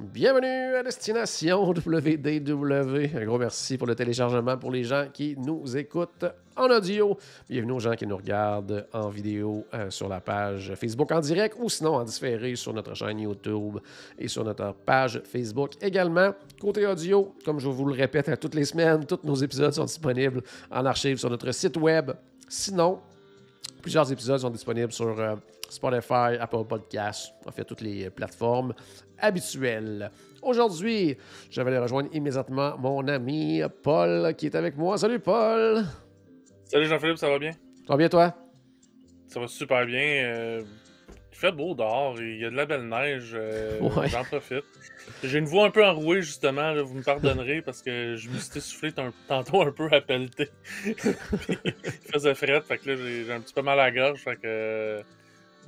Bienvenue à Destination WDW. Un gros merci pour le téléchargement pour les gens qui nous écoutent en audio. Bienvenue aux gens qui nous regardent en vidéo euh, sur la page Facebook en direct ou sinon en différé sur notre chaîne YouTube et sur notre page Facebook également. Côté audio, comme je vous le répète à toutes les semaines, tous nos épisodes sont disponibles en archive sur notre site web. Sinon, Plusieurs épisodes sont disponibles sur euh, Spotify, Apple Podcasts, en fait, toutes les plateformes habituelles. Aujourd'hui, je vais aller rejoindre immédiatement mon ami Paul qui est avec moi. Salut Paul! Salut Jean-Philippe, ça va bien? Ça va bien toi? Ça va super bien. euh, il fait beau dehors, il y a de la belle neige, euh, Ouais. j'en profite. J'ai une voix un peu enrouée justement, là, vous me pardonnerez parce que je me suis essoufflé un- tantôt un peu à pelleter. Il faisait fret, fait que là j'ai un petit peu mal à la gorge, fait que... euh,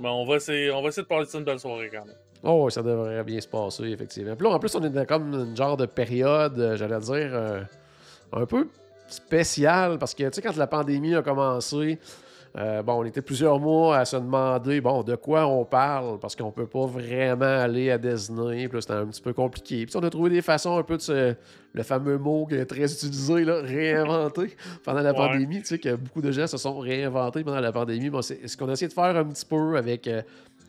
Mais on va essayer, on va essayer de parler de ça une belle soirée quand même. Oh, ça devrait bien se passer, effectivement. Puis là, en plus, on est dans comme une genre de période, euh, j'allais dire, euh, un peu spéciale, parce que, tu sais, quand la pandémie a commencé, euh, bon, on était plusieurs mois à se demander, bon, de quoi on parle, parce qu'on peut pas vraiment aller à Disney, puis là, c'était un petit peu compliqué. Puis on a trouvé des façons un peu de se, le fameux mot qui est très utilisé, là, réinventer pendant la Ouais. pandémie, tu sais, que beaucoup de gens se sont réinventés pendant la pandémie. Bon, c'est ce qu'on a essayé de faire un petit peu avec... euh,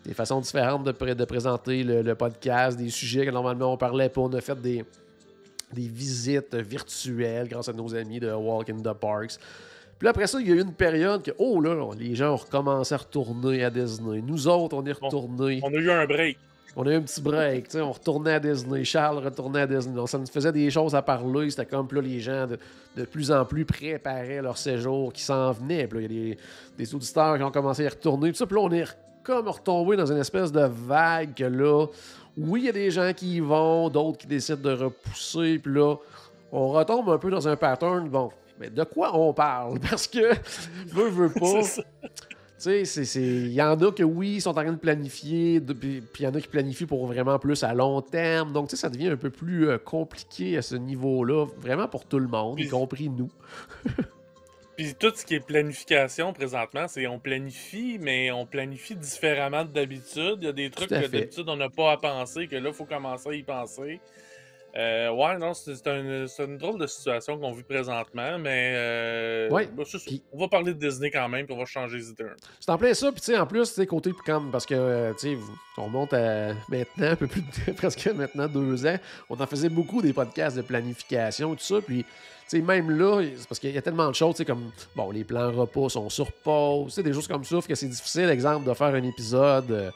des façons différentes de, pré- de présenter le, le podcast, des sujets que normalement on parlait pas. On a fait des, des visites virtuelles grâce à nos amis de Walk in the Parks. Puis après ça, il y a eu une période que, oh là, les gens ont recommencé à retourner à Disney. Nous autres, on est retournés. On a eu un break. On a eu un petit break, tu sais, on retournait à Disney. Charles retournait à Disney. Donc, ça nous faisait des choses à parler. C'était comme, là, les gens de, de plus en plus préparaient leur séjour qui s'en venait. Puis là, il y a des, des auditeurs qui ont commencé à y retourner. Puis ça, puis là, on est comme retombé dans une espèce de vague que là, oui, il y a des gens qui y vont, d'autres qui décident de repousser. Puis là, on retombe un peu dans un pattern. Bon, mais de quoi on parle? Parce que, veux, veux pas. Tu sais, il y en a que oui, ils sont en train de planifier, de- puis il y en a qui planifient pour vraiment plus à long terme. Donc, tu sais, ça devient un peu plus euh, compliqué à ce niveau-là, vraiment pour tout le monde, y compris nous. Puis tout ce qui est planification présentement, c'est on planifie, mais on planifie différemment de d'habitude. Il y a des trucs que d'habitude on n'a pas à penser, que là, il faut commencer à y penser. Euh, ouais, non, c'est c'est un- c'est une drôle de situation qu'on vit présentement, mais euh, Ouais, bah, on va parler de Disney quand même, puis on va changer les idées. C'est en plein ça, puis tu sais, en plus, tu sais, côté comme, parce que, euh, tu sais, on monte à maintenant, un peu plus de, presque maintenant deux ans, on en faisait beaucoup des podcasts de planification et tout ça, puis, tu sais, même là, c'est parce qu'il y a tellement de choses, tu sais, comme, bon, les plans repas sont sur pause, tu sais, des choses comme ça, que c'est difficile, exemple, de faire un épisode,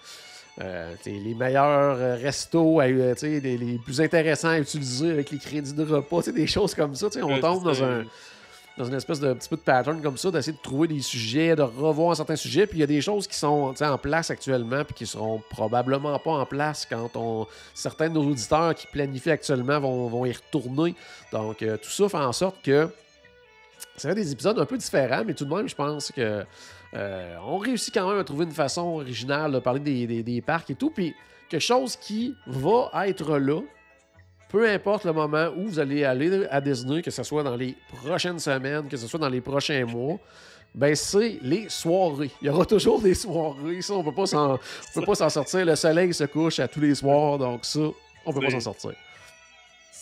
euh, les meilleurs euh, restos, à, euh, les, les plus intéressants à utiliser avec les crédits de repas, des choses comme ça, on tombe dans un dans une espèce de petit peu de pattern comme ça, d'essayer de trouver des sujets, de revoir certains sujets. Puis il y a des choses qui sont en place actuellement, puis qui seront probablement pas en place quand on certains de nos auditeurs qui planifient actuellement vont, vont y retourner. Donc euh, tout ça fait en sorte que ça fait des épisodes un peu différents, mais tout de même, je pense que euh, on réussit quand même à trouver une façon originale de parler des, des- des parcs et tout. Puis quelque chose qui va être là, peu importe le moment où vous allez aller à Disney, que ce soit dans les prochaines semaines, que ce soit dans les prochains mois, ben c'est les soirées. Il y aura toujours des soirées. Ça, on peut pas s'en, peut pas s'en sortir. Le soleil se couche à tous les soirs, donc ça, on peut pas s'en sortir.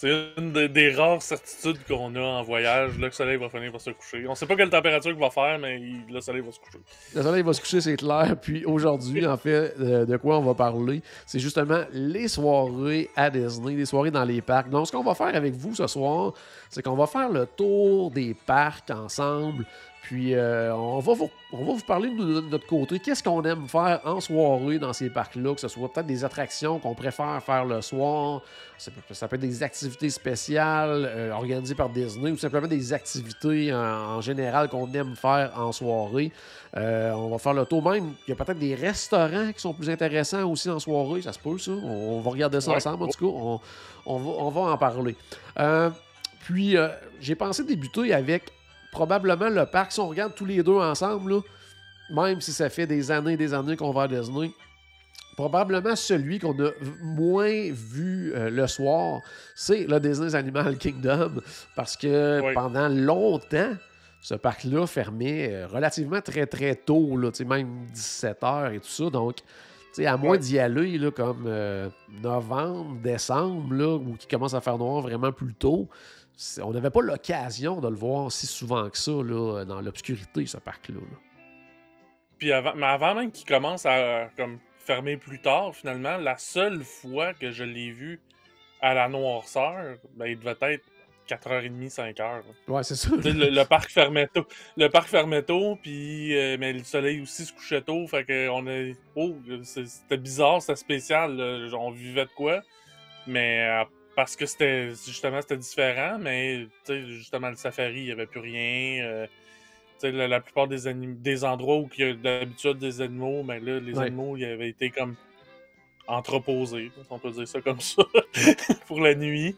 C'est une des, rares certitudes qu'on a en voyage, là, le soleil va finir par se coucher. On sait pas quelle température il va faire, mais le soleil va se coucher. Le soleil va se coucher, c'est clair. Puis aujourd'hui, en fait, euh, de quoi on va parler, c'est justement les soirées à Disney, les soirées dans les parcs. Donc, ce qu'on va faire avec vous ce soir, c'est qu'on va faire le tour des parcs ensemble. Puis euh, on, va vous, on va vous parler de, notre côté. Qu'est-ce qu'on aime faire en soirée dans ces parcs-là, que ce soit peut-être des attractions qu'on préfère faire le soir. Ça peut, ça peut être des activités spéciales euh, organisées par Disney ou simplement des activités en, général qu'on aime faire en soirée. Euh, on va faire le tour même. Il y a peut-être des restaurants qui sont plus intéressants aussi en soirée. Ça se peut, ça. On, va regarder ça ensemble. En tout cas, on, on, va, on va en parler. puis, j'ai pensé débuter avec probablement le parc, si on regarde tous les deux ensemble, même si ça fait des années et des années qu'on va à Disney, probablement celui qu'on a moins vu euh, le soir, c'est le Disney Animal Kingdom. Parce que pendant longtemps, ce parc-là fermait euh, relativement très très tôt, là, même 17h et tout ça. Donc, à moins d'y aller là, comme euh, novembre, décembre, là, où il commence à faire noir vraiment plus tôt, on n'avait pas l'occasion de le voir si souvent que ça là, dans l'obscurité, ce parc-là. Puis avant, mais avant même qu'il commence à comme, fermer plus tard, finalement, la seule fois que je l'ai vu à la noirceur, ben, il devait être 4h30, 5h. Ouais, c'est ça. Le, parc fermait tôt. Le parc fermait tôt, puis euh, mais le soleil aussi se couchait tôt. Fait que on a. Oh, c'était bizarre, c'était spécial. On vivait de quoi. Mais parce que c'était justement c'était différent, mais justement le safari, il n'y avait plus rien. Euh, la, la, plupart des, des endroits où il y a d'habitude des animaux, mais ben là, les animaux, ils avaient été comme entreposés, on peut dire ça comme ça, pour la nuit.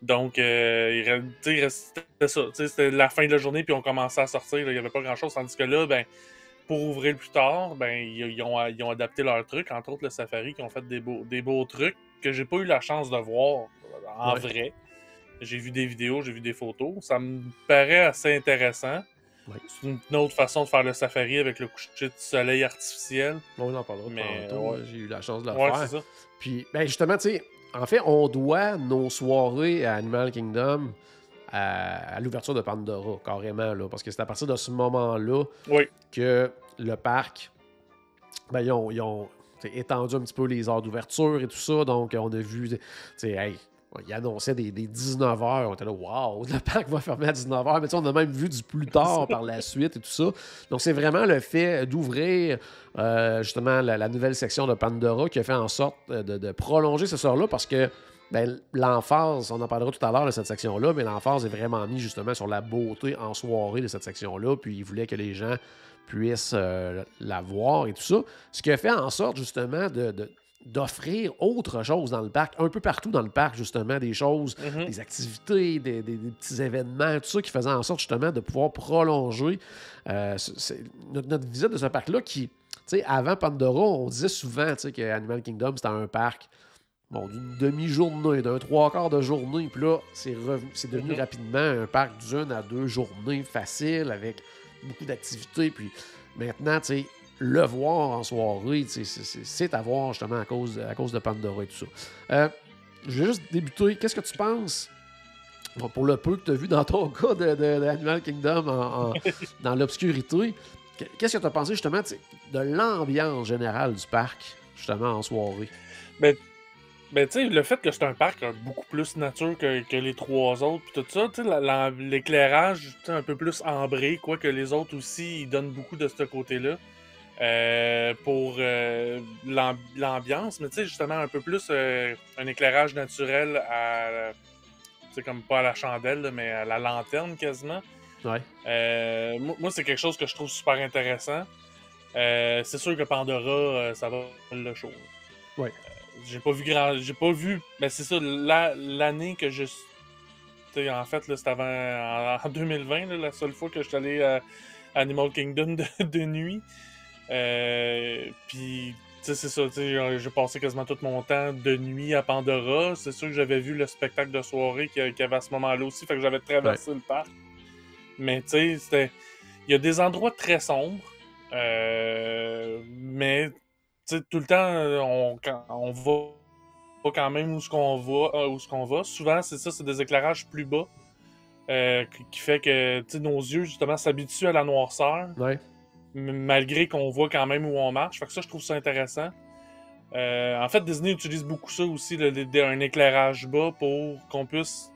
Donc, euh, il, restait ça. C'était la fin de la journée, puis on commençait à sortir. Il n'y avait pas grand-chose. Tandis que là, ben, pour ouvrir plus tard, ben, ils, ont, ils ont adapté leurs trucs. Entre autres, le Safari, qui ont fait des beaux, des beaux trucs que j'ai pas eu la chance de voir en vrai. J'ai vu des vidéos, j'ai vu des photos. Ça me paraît assez intéressant. C'est une autre façon de faire le safari avec le coucher de soleil artificiel. on en parlera mais J'ai eu la chance de le faire. Ça. Puis, ben justement, tu sais, en fait, on doit nos soirées à Animal Kingdom à, l'ouverture de Pandora, carrément, là, parce que c'est à partir de ce moment-là que le parc, ben, ils ont, ils ont étendu un petit peu les heures d'ouverture et tout ça. Donc, on a vu, tu sais, hey, il annonçait des, 19h. On était là, waouh, le parc va fermer à 19h. Mais on a même vu du plus tard par la suite et tout ça. Donc, c'est vraiment le fait d'ouvrir euh, justement la, nouvelle section de Pandora qui a fait en sorte de, prolonger ce soir-là parce que ben, l'emphase, on en parlera tout à l'heure de cette section-là, mais l'emphase est vraiment mise justement sur la beauté en soirée de cette section-là. Puis, il voulait que les gens puissent euh, la voir et tout ça. Ce qui a fait en sorte justement de d'offrir autre chose dans le parc, un peu partout dans le parc, justement, des choses, mhm. des activités, des, petits événements, tout ça qui faisait en sorte justement de pouvoir prolonger euh, notre, visite de ce parc-là qui, tu sais, avant Pandora, on disait souvent que Animal Kingdom, c'était un parc bon, d'une demi-journée, d'un trois quarts de journée, puis là, c'est, devenu mhm. rapidement un parc d'une à deux journées facile avec beaucoup d'activités, puis maintenant, tu sais, le voir en soirée, c'est à voir justement à cause, à cause de Pandora et tout ça. Euh, je vais juste débuter. Qu'est-ce que tu penses, pour le peu que tu as vu dans ton cas de, Kingdom dans l'obscurité, qu'est-ce que tu as pensé justement de l'ambiance générale du parc, justement en soirée? Ben, ben tu sais, le fait que c'est un parc beaucoup plus nature que, les trois autres, puis tout ça, tu sais, l'éclairage un peu plus ambré, quoi que les autres aussi, ils donnent beaucoup de ce côté-là. Euh, pour euh, l'ambiance, mais tu sais, justement, un peu plus euh, un éclairage naturel à. C'est comme pas à la chandelle, mais à la lanterne quasiment. Ouais. moi, c'est quelque chose que je trouve super intéressant. c'est sûr que Pandora, ça va le show. Ouais. J'ai pas vu grand. J'ai pas vu. Mais c'est ça, l'année que je. en fait, c'était avant. En, 2020, la seule fois que je suis allé à Animal Kingdom de nuit. Euh, puis, c'est ça, j'ai passé quasiment tout mon temps de nuit à Pandora. C'est sûr que j'avais vu le spectacle de soirée qu'il y avait à ce moment-là aussi, fait que j'avais traversé le parc. Mais, tu sais, il y a des endroits très sombres, euh, mais, tout le temps, on, on va quand même où ce qu'on va, euh, où ce qu'on va. Souvent, c'est ça, c'est des éclairages plus bas. qui fait que nos yeux justement s'habituent à la noirceur. Ouais malgré qu'on voit quand même où on marche. Fait que ça, je trouve ça intéressant. Euh, en fait, Disney utilise beaucoup ça aussi, un éclairage bas pour qu'on puisse,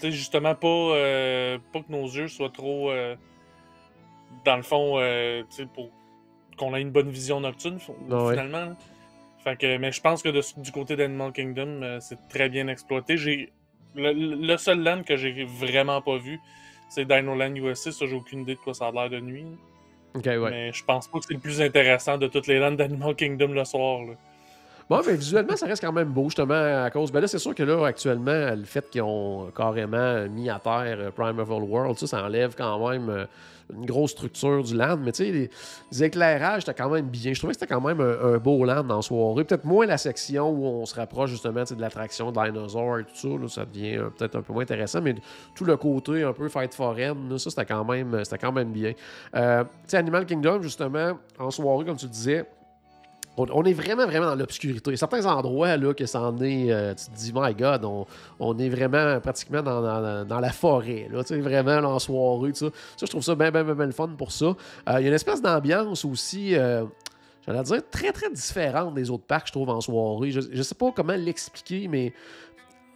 justement, pas, euh, pas que nos yeux soient trop, euh, dans le fond, euh, pour qu'on ait une bonne vision nocturne, Ah finalement. Fait que, mais je pense que de- du côté d'Animal Kingdom, euh, c'est très bien exploité. J'ai le, le seul land que j'ai vraiment pas vu, c'est Dino Land USA. Ça, j'ai aucune idée de quoi ça a l'air de nuit. Ok, ouais. Mais je pense pas que c'est le plus intéressant de toutes les lands d'Animal Kingdom le soir. là. Bon, mais visuellement, ça reste quand même beau, justement, à cause. Ben là, c'est sûr que là, actuellement, le fait qu'ils ont carrément mis à terre euh, Primeval World, ça, ça enlève quand même euh, une grosse structure du land. Mais tu sais, les, éclairages, c'était quand même bien. Je trouvais que c'était quand même un, beau land en soirée. Peut-être moins la section où on se rapproche justement de l'attraction dinosaure et tout ça. Là, ça devient euh, peut-être un peu moins intéressant. Mais tout le côté un peu fête foraine, là, ça, c'était quand même, quand même bien. Tu sais, Animal Kingdom, justement, en soirée, comme tu disais, on, on est vraiment, vraiment dans l'obscurité. Certains endroits, là, que ça en est, euh, tu te dis, my God, on, on est vraiment pratiquement dans, dans- dans la forêt, là, vraiment là, en soirée, tout ça. Ça, je trouve ça bien, bien, bien, bien le fun pour ça. Euh, Il y a une espèce d'ambiance aussi, euh, j'allais dire, très, très différente des autres parcs, je trouve, en soirée. Je, je sais pas comment l'expliquer, mais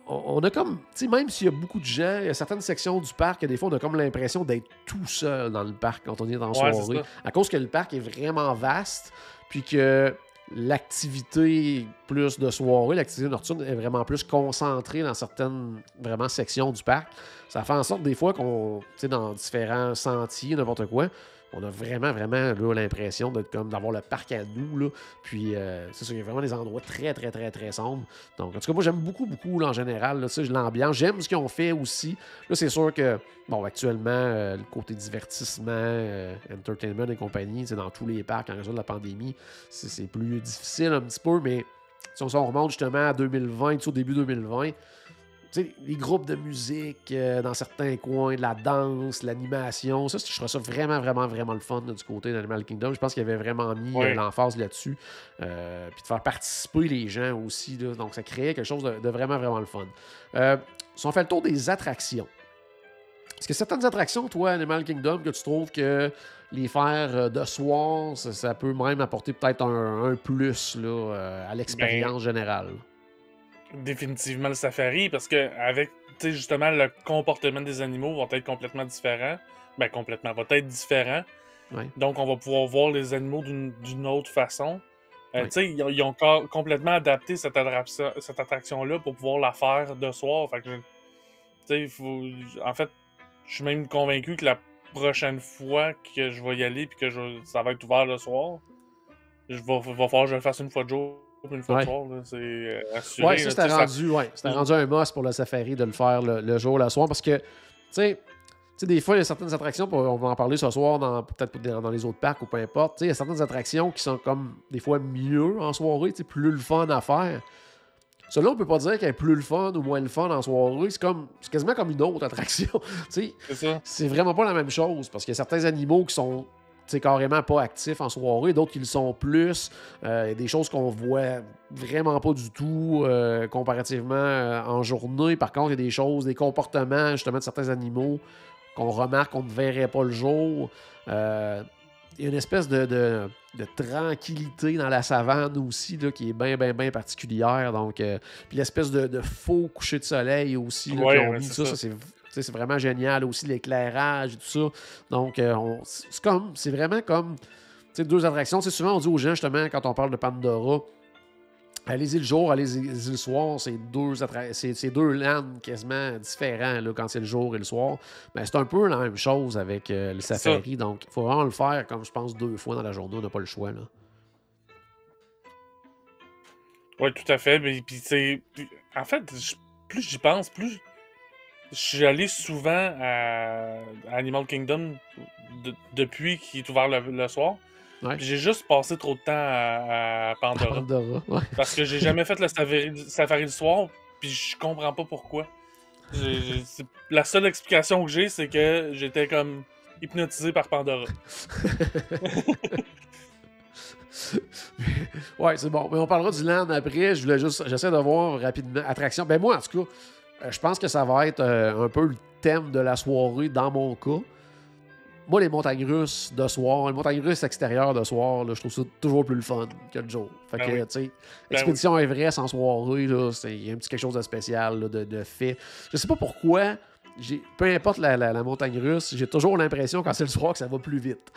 on, a comme, tu sais, même s'il y a beaucoup de gens, il y a certaines sections du parc, que des fois, on a comme l'impression d'être tout seul dans le parc quand on est en Ouais, soirée. À cause que le parc est vraiment vaste, puis que l'activité plus de soirée, l'activité nocturne est vraiment plus concentrée dans certaines sections du parc. Ça fait en sorte des fois qu'on, tu sais, dans différents sentiers, n'importe quoi, on a vraiment, vraiment l'impression d'être comme d'avoir le parc à nous. Puis, euh, c'est vraiment des endroits très, très, très, très sombres. Donc, en tout cas, moi, j'aime beaucoup, beaucoup, là, en général, là, l'ambiance. J'aime ce qu'ils ont fait aussi. Là, c'est sûr que, bon, actuellement, euh, le côté divertissement, euh, entertainment et compagnie, sais, dans tous les parcs, en raison de la pandémie, c'est c'est plus difficile un petit peu, mais si on, remonte justement à 2020, tu sais, au début 2020, tu sais, les groupes de musique euh, dans certains coins, de la danse, l'animation, ça, je trouve ça vraiment, vraiment, vraiment le fun là, du côté d'Animal Kingdom. Je pense qu'il avait vraiment mis euh, l'emphase là-dessus. Euh, puis de faire participer les gens aussi. là. donc, ça créait quelque chose de, de vraiment, vraiment le fun. Si on fait le tour des attractions, est-ce que certaines attractions, toi, Animal Kingdom, que tu trouves que les faire de soir, ça, ça peut même apporter peut-être un, un plus là, à l'expérience générale? Définitivement le safari, parce que avec justement le comportement des animaux va être complètement différent. Ben complètement, va être différent. Ouais. Donc on va pouvoir voir les animaux d'une autre façon. Euh, Ouais. Ils, ont- ils ont co- complètement adapté cette, attraction- cette attraction-là pour pouvoir la faire de soir. Fait que, faut... En fait, je suis même convaincu que la prochaine fois que je vais y aller puis que je- ça va être ouvert le soir, je vais, va falloir que je le fasse une fois de jour une fois Ouais. soir. là. C'est euh, assuré. Ouais, ça, c'était ça- rendu, ouais, c'était rendu un must pour le safari de le faire le, le jour, le soir, parce que, tu sais, tu sais, des fois, il y a certaines attractions, on va en parler ce soir, dans- peut-être dans, les autres parcs ou peu importe, tu sais, il y a certaines attractions qui sont comme, des fois, mieux en soirée, tu sais, plus le fun à faire. Cela, on peut pas dire qu'elle est plus le fun ou moins le fun en soirée, c'est comme, c'est quasiment comme une autre attraction, C'est ça. c'est vraiment pas la même chose parce qu'il y a certains animaux qui sont carrément pas actifs en soirée, d'autres qui le sont plus. Euh, Il y a des choses qu'on voit vraiment pas du tout euh, comparativement euh, en journée. Par contre, il y a des choses, des comportements justement de certains animaux qu'on remarque qu'on ne verrait pas le jour. Euh, il y a une espèce de, de- de tranquillité dans la savane aussi là, qui est bien, bien, bien particulière. Donc, euh, puis l'espèce de, de faux coucher de soleil aussi là, Ouais, ont mis, c'est ça, ça. ça, c'est c'est vraiment génial aussi l'éclairage et tout ça. Donc, euh, on- c'est comme, c'est vraiment comme, deux attractions. Sais, souvent, on dit aux gens, justement, quand on parle de Pandora, allez-y le jour, allez-y le soir, c'est deux, c'est, c'est deux lands quasiment différents là, quand c'est le jour et le soir. Ben, c'est un peu la même chose avec euh, le ça. safari. Donc, il faut vraiment le faire, comme je pense, deux fois dans la journée. On n'a pas le choix. Là. Oui, tout à fait. Mais puis c'est. En fait, plus j'y pense, plus je suis allé souvent à, Animal Kingdom de- depuis qu'il est ouvert le, le soir. Ouais. J'ai juste passé trop de temps à, à Pandora. Pandora, ouais. parce que j'ai jamais fait le safari, safari du soir, puis je comprends pas pourquoi. La seule explication que j'ai, c'est que j'étais comme hypnotisé par Pandora. Ouais, c'est bon. Mais on parlera du land après. Je voulais juste. J'essaie de voir rapidement. Attraction. Ben moi, en tout cas, je pense que ça va être euh, un peu le thème de la soirée dans mon cas. Moi, les montagnes russes de soir, les montagnes russes extérieures de soir, là, je trouve ça toujours plus le fun que le jour. Fait Ben que, oui. tu sais, Expédition Everest en soirée, c'est il y a un petit quelque chose de spécial, là, de, de fait. Je sais pas pourquoi peu importe la, la- la montagne russe, j'ai toujours l'impression quand c'est le soir que ça va plus vite.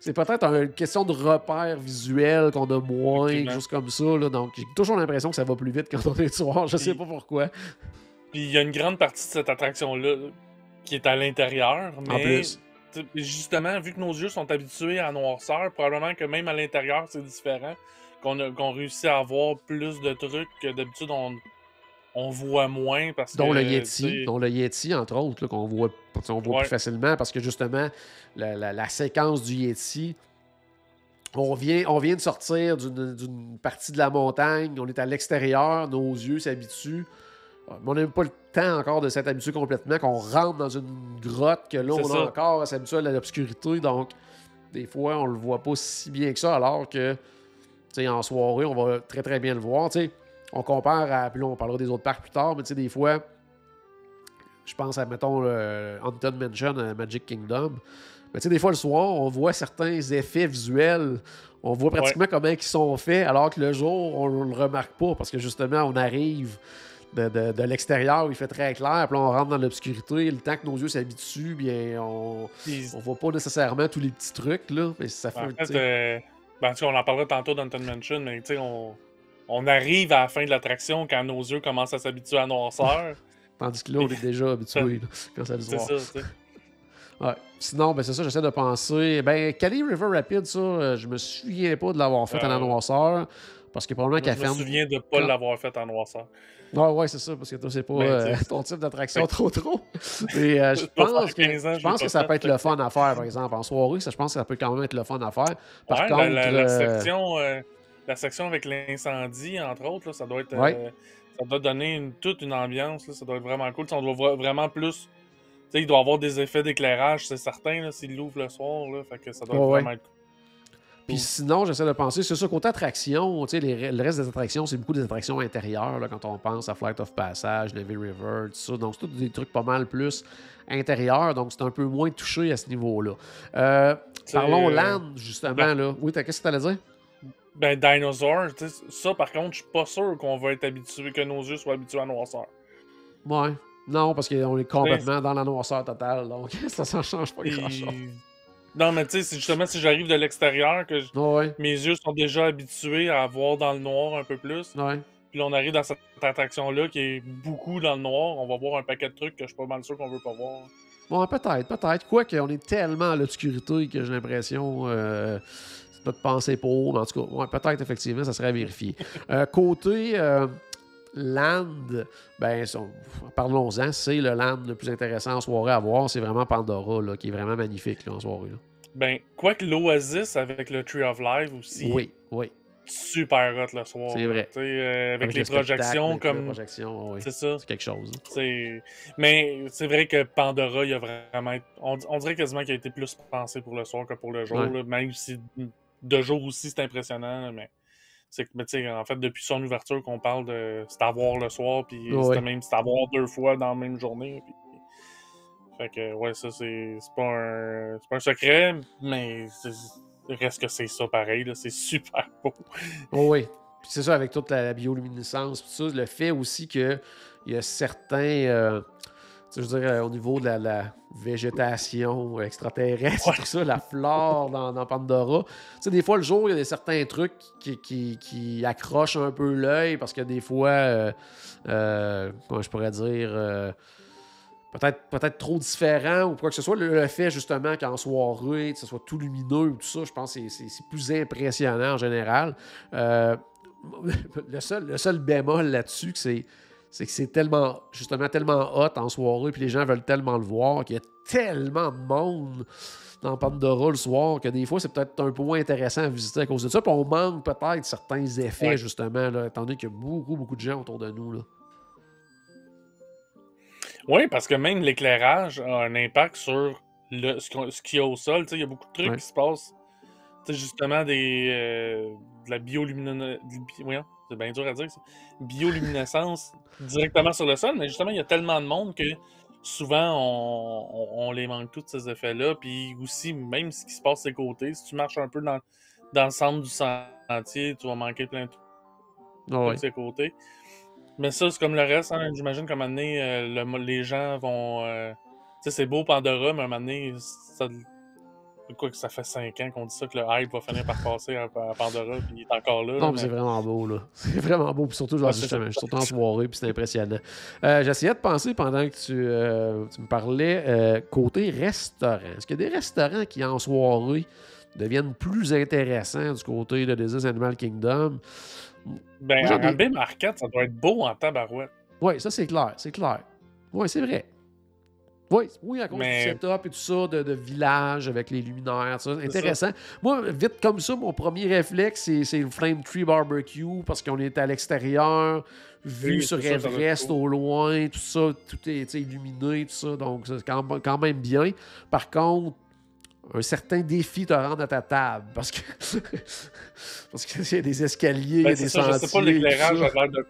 C'est- peut-être une question de repère visuel qu'on a moins, quelque chose comme ça. là. donc, j'ai toujours l'impression que ça va plus vite quand on est le soir. Je sais pas pourquoi. Puis il y a une grande partie de cette attraction-là qui est à l'intérieur. Mais En plus. justement, vu que nos yeux sont habitués à la noirceur, probablement que même à l'intérieur, c'est différent. Qu'on a- qu'on réussit à avoir plus de trucs que d'habitude on, on voit moins parce Dont que. le Yeti, dont le Yeti, entre autres, qu'on voit, on voit Ouais. plus facilement parce que justement, la, la- la séquence du Yeti, on vient, on vient de sortir d'une partie de la montagne, on est à l'extérieur, nos yeux s'habituent. Mais On n'a même pas le temps encore de s'être habitué complètement, qu'on rentre dans une grotte, que là, on ça. a encore à s'habituer à l'obscurité. Donc, des fois, on le voit pas si bien que ça, alors que, tu sais, en soirée, on va très, très bien le voir. Tu sais, on compare à. Puis là, on parlera des autres parcs plus tard, mais tu sais, des fois, je pense à, mettons, le Haunted Mansion à Magic Kingdom. Mais tu sais, des fois, le soir, on voit certains effets visuels. On voit pratiquement comment ils sont faits, alors que le jour, on ne le remarque pas, parce que justement, on arrive de, de- de l'extérieur où il fait très clair, puis là, on rentre dans l'obscurité. Le temps que nos yeux s'habituent, bien, on on voit pas nécessairement tous les petits trucs, là. Mais ça fait, En tu fait, sais, euh, ben, on en parlera tantôt Haunted Mansion, mais tu sais, on, on arrive à la fin de l'attraction quand nos yeux commencent à s'habituer à noirceur. Tandis que là, on est déjà habitué quand ça le c'est ça, tu sais. Ouais. Sinon, ben c'est ça, j'essaie de penser. Ben, Cali River Rapid, ça, euh, je me souviens pas de l'avoir fait à la Euh, noirceur. Parce que probablement qu'elle je me ferme. souviens de pas quand- l'avoir fait en noirceur. Ouais, ouais, c'est ça, parce que toi, c'est pas Ben, euh, ton type d'attraction trop trop. Et euh, je pense, que, 15 ans, je je pense l'ai que pas ça fait, peut être le fun à faire, par exemple. En soirée, ça, je pense que ça peut quand même être le fun à faire. Par Ouais, contre, la, la- la section, la section avec l'incendie, entre autres, là, ça doit être. euh, ça doit donner une- toute une ambiance. Là, ça doit être vraiment cool. On doit voir vraiment plus. Tu sais, il doit avoir des effets d'éclairage, c'est certain, s'il l'ouvre le soir. Là, fait que ça doit ouais. vraiment être Puis sinon, j'essaie de penser, c'est ça, côté attraction, tu les- le reste des attractions, c'est beaucoup des attractions intérieures, là, quand on pense à Flight of Passage, Navy River, tout ça. Donc, c'est tous des trucs pas mal plus intérieurs, donc c'est un peu moins touché à ce niveau-là. Euh, parlons euh, land, justement, ben- là. Oui, t'as- qu'est-ce que t'allais dire? Ben, Dinosaur, tu sais, ça par contre, je suis pas sûr qu'on va être habitué, que nos yeux soient habitués à noirceur. Ouais. Non, parce qu'on est complètement dans la noirceur totale, donc ça, ça change pas grand-chose. Non, mais tu sais, c'est justement si j'arrive de l'extérieur, que Ouais, mes yeux sont déjà habitués à voir dans le noir un peu plus. ouais. Puis là, on arrive dans cette attraction-là qui est beaucoup dans le noir. On va voir un paquet de trucs que je suis pas mal sûr qu'on veut pas voir. Bon, peut-être, peut-être. Quoique, on est tellement à l'obscurité que j'ai l'impression. Euh, c'est notre pensée pour, mais en tout cas, ouais, peut-être, effectivement, ça serait à vérifier. Euh, côté euh, land, ben, parlons-en, c'est le land le plus intéressant en soirée à voir. C'est vraiment Pandora, là, qui est vraiment magnifique là, en soirée. là. Ben, quoique l'Oasis avec le Tree of Life aussi, Oui, oui. super hot le soir. C'est vrai. Euh, avec, le les projections avec comme. oui. C'est ça. C'est quelque chose. Mais c'est vrai que Pandora, il y a vraiment. On, on dirait quasiment qu'il a été plus pensé pour le soir que pour le jour. Ouais. là, même si de jour aussi c'est impressionnant. Mais c'est que, mais tu sais, en fait, depuis son ouverture, qu'on parle de. C'est à voir le soir, puis Ouais. c'était même c'est à voir deux fois dans la même journée. puis- Fait que, ouais, ça, c'est, c'est, pas, un... c'est pas un secret, mais reste que c'est ça pareil. Là, c'est super beau. Oh oui. Puis c'est ça, avec toute la, la bioluminescence, tout ça, le fait aussi qu'il y a certains. euh, je veux dire, euh, au niveau de la, la végétation extraterrestre, Ouais. tout ça, la flore dans, dans Pandora. Tu sais, des fois, le jour, il y a des certains trucs qui, qui, qui accrochent un peu l'œil parce que des fois, euh, euh, comment je pourrais dire. euh, Peut-être, peut-être trop différent ou quoi que ce soit. Le, le fait justement qu'en soirée, que ce soit tout lumineux ou tout ça, je pense que c'est- plus impressionnant en général. Le, seul, le seul bémol là-dessus, c'est c'est que c'est tellement, justement, tellement hot en soirée, puis les gens veulent tellement le voir, qu'il y a tellement de monde dans Pandora le soir que des fois, c'est peut-être un peu moins intéressant à visiter à cause de ça. Puis on manque peut-être certains effets, Ouais. justement, là, étant donné qu'il y a beaucoup, beaucoup de gens autour de nous. Là. Oui, parce que même l'éclairage a un impact sur le, ce qu'il y a au sol. Tu sais, Il y a beaucoup de trucs Ouais. qui se passent. Tu sais, justement, des, euh, de la bioluminescence. C'est bien dur à dire ça. Bioluminescence directement sur le sol, mais justement, il y a tellement de monde que souvent, on, on- on les manque tous ces effets-là. Puis aussi, même ce qui se passe des côtés, si tu marches un peu dans, dans le centre du sentier, tu vas manquer plein de ouais. de ces côtés. Mais ça, c'est comme le reste. Hein. J'imagine qu'à un moment donné, euh, le- les gens vont. euh, Tu sais, c'est beau Pandora, mais à un moment donné, ça, quoi que ça fait 5 ans qu'on dit ça, que le hype va finir par passer à, à Pandora, puis il est encore là. Non, mais c'est vraiment beau, là. C'est vraiment beau. Puis surtout, genre, justement, ça. surtout en soirée, puis c'est impressionnant. Euh, J'essayais de penser pendant que tu, euh, tu me parlais euh, côté restaurant. Est-ce qu'il y a des restaurants qui, en soirée, deviennent plus intéressants du côté de Disney's Animal Kingdom? Ben, Moi, baie marquette, ça doit être beau en tabarouette. Oui, ça, c'est clair. C'est clair. Oui, c'est vrai. Oui, oui, à cause Mais- du setup et tout ça, de, de village avec les luminaires, tout ça. Intéressant. Moi, vite comme ça, mon premier réflexe, c'est- c'est le Flame Tree Barbecue parce qu'on est à l'extérieur, vu Oui, sur Everest au loin, tout ça, tout est illuminé, tout ça. Donc, c'est quand, quand même bien. Par contre, un certain défi te rendre à ta table parce que parce qu'il y a des escaliers, il y Ben, a c'est des ça, je sais pas sentiers, l'éclairage a l'air de.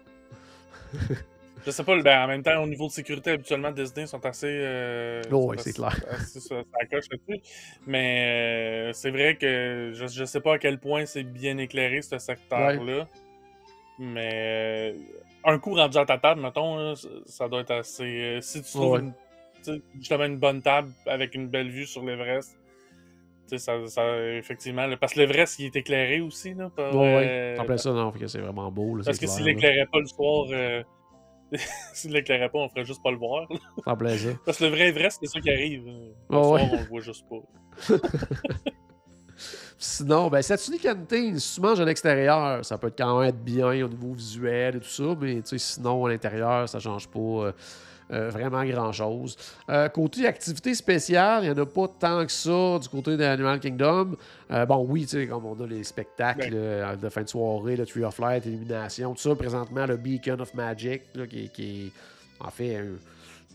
je sais pas, ben, en même temps, au niveau de sécurité, habituellement, Disney sont assez. euh, Oh, c'est clair. assez sur la coche là-dessus. Mais euh, c'est vrai que je, je sais pas à quel point c'est bien éclairé, ce secteur-là. Mais euh, un coup rendu à ta table, mettons, là, ça- ça doit être assez. euh, si tu trouves Ouais. une- justement une bonne table avec une belle vue sur l'Everest. tu sais, Ça, ça, effectivement, là, parce que l'Everest, il est éclairé aussi. Là, par, Ouais, ouais. En plein ça, non, fait que c'est vraiment beau. Là, parce que s'il là. l'éclairait pas le soir, euh, s'il l'éclairait pas, on ferait juste pas le voir. plein ça. Parce que le vrai Everest, c'est ça qui arrive. euh, Le Ouais, soir, ouais. on le voit juste pas. Sinon, ben, Satsuni Canteen, si tu manges à l'extérieur, ça peut quand même être bien au niveau visuel et tout ça, mais sinon, à l'intérieur, ça change pas euh, euh, vraiment grand-chose. Euh, côté activité spéciale, il n'y en a pas tant que ça du côté d'Animal Kingdom. Euh, bon, oui, tu sais, comme on a les spectacles de fin de soirée, le Tree of Light, Illumination, tout ça, présentement, le Beacon of Magic, là, qui, qui est en fait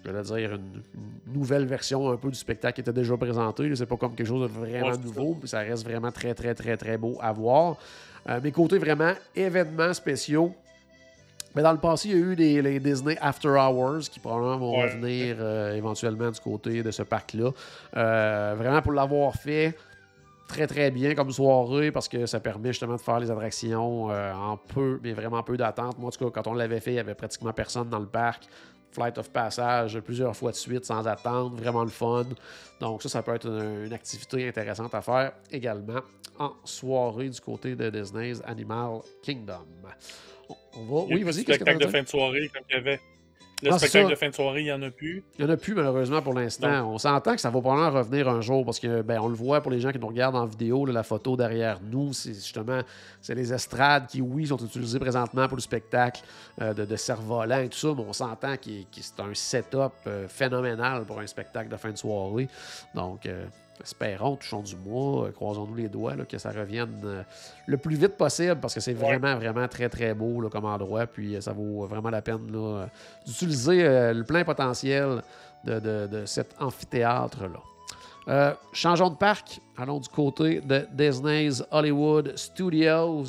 je vais dire, une, une nouvelle version un peu du spectacle qui était déjà présenté. C'est pas comme quelque chose de vraiment nouveau, mais ça reste vraiment très, très, très, très beau à voir. Euh, mais côté vraiment événements spéciaux, mais dans le passé, il y a eu les, les Disney After Hours qui probablement vont Ouais. revenir euh, éventuellement du côté de ce parc-là. Euh, vraiment pour l'avoir fait très très bien comme soirée parce que ça permet justement de faire les attractions euh, en peu, mais vraiment peu d'attente. Moi, en tout cas, quand on l'avait fait, il n'y avait pratiquement personne dans le parc. Flight of Passage plusieurs fois de suite sans attendre, vraiment le fun. Donc ça, ça peut être une, une activité intéressante à faire également en soirée du côté de Disney's Animal Kingdom. On- va... Oui, vas-y, tu spectacle de fin de soirée comme il y avait. Le Ah, spectacle de fin de soirée, il n'y en a plus. Il n'y en a plus malheureusement pour l'instant. On s'entend que ça va probablement revenir un jour parce que ben, on le voit pour les gens qui nous regardent en vidéo, là, la photo derrière nous, c'est justement c'est les estrades qui, oui, sont utilisées présentement pour le spectacle euh, de, de cerf-volant et tout ça, mais on s'entend que c'est un setup euh, phénoménal pour un spectacle de fin de soirée. Donc, euh, espérons, touchons du mois, euh, croisons-nous les doigts, là, que ça revienne euh, le plus vite possible parce que c'est vraiment, vraiment très, très beau là, comme endroit. Puis euh, ça vaut vraiment la peine là, d'utiliser euh, le plein potentiel de, de- de cet amphithéâtre-là. Euh, changeons de parc. Allons du côté de Disney's Hollywood Studios